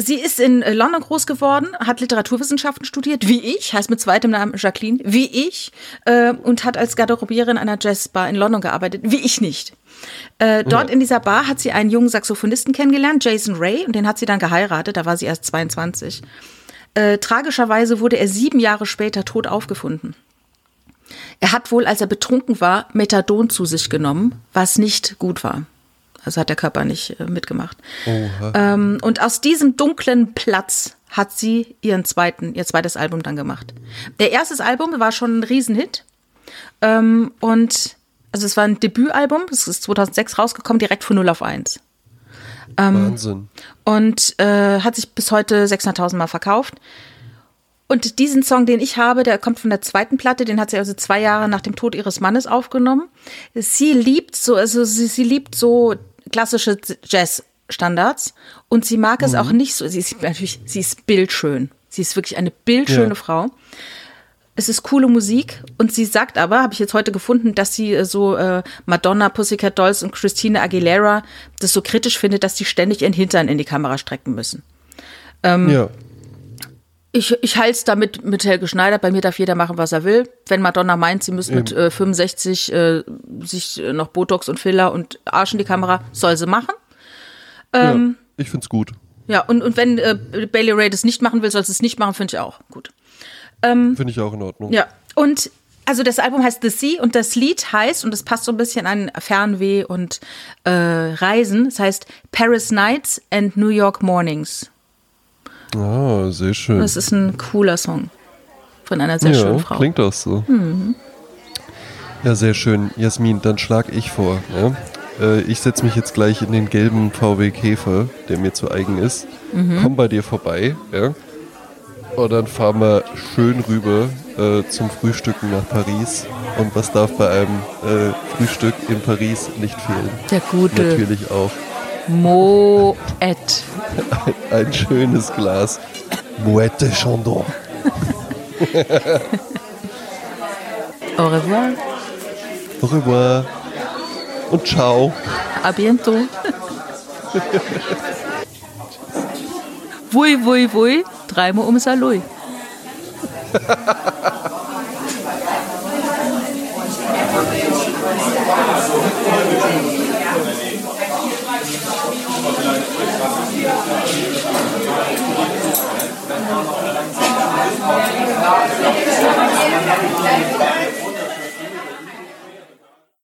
Sie ist in äh, London groß geworden, hat Literaturwissenschaften studiert, wie ich, heißt mit zweitem Namen Jacqueline, wie ich, äh, und hat als Garderobierin einer Jazzbar in London gearbeitet, wie ich nicht. Äh, dort ja. in dieser Bar hat sie einen jungen Saxophonisten kennengelernt, Jason Ray, und den hat sie dann geheiratet, da war sie erst 22. Äh, tragischerweise wurde er sieben Jahre später tot aufgefunden. Er hat wohl, als er betrunken war, Methadon zu sich genommen, was nicht gut war. Also hat der Körper nicht äh, mitgemacht. Ähm, und aus diesem dunklen Platz hat sie ihren zweiten, ihr zweites Album dann gemacht. Der erste Album war schon ein Riesenhit. Ähm, und also es war ein Debütalbum, es ist 2006 rausgekommen, direkt von 0 auf 1. Ähm, Wahnsinn. Und äh, hat sich bis heute 600.000 Mal verkauft. Und diesen Song, den ich habe, der kommt von der zweiten Platte, den hat sie also zwei Jahre nach dem Tod ihres Mannes aufgenommen. Sie liebt so, also sie, sie liebt so klassische Jazz-Standards und sie mag es mhm. auch nicht so. Sie ist natürlich, sie ist bildschön. Sie ist wirklich eine bildschöne ja. Frau. Es ist coole Musik und sie sagt aber, habe ich jetzt heute gefunden, dass sie äh, so äh, Madonna, Pussycat Dolls und Christina Aguilera das so kritisch findet, dass sie ständig ihren Hintern in die Kamera strecken müssen. Ähm, ja. Ich, ich halte es damit mit Helge Schneider. Bei mir darf jeder machen, was er will. Wenn Madonna meint, sie müssen mit äh, 65 äh, sich äh, noch Botox und Filler und Arsch in die Kamera, soll sie machen. Ähm, ja, ich find's gut. Ja, und, und wenn äh, Bailey Ray das nicht machen will, soll sie es nicht machen, finde ich auch gut. Ähm, finde ich auch in Ordnung. Ja, und also das Album heißt The Sea und das Lied heißt, und das passt so ein bisschen an Fernweh und äh, Reisen, es heißt Paris Nights and New York Mornings. Ah, sehr schön. Das ist ein cooler Song von einer sehr ja, schönen Frau. Klingt auch so. Mhm. Ja, sehr schön. Jasmin, dann schlag ich vor. Ja? Äh, ich setze mich jetzt gleich in den gelben VW Käfer, der mir zu eigen ist. Mhm. Komm bei dir vorbei. Ja? Und dann fahren wir schön rüber äh, zum Frühstücken nach Paris. Und was darf bei einem äh, Frühstück in Paris nicht fehlen? Der gute. Natürlich auch Moet. Ein, schönes Glas Moette Chandon. Au revoir. Au revoir. Und ciao. A bientôt. Wui, wui, wui. Dreimal um Salui.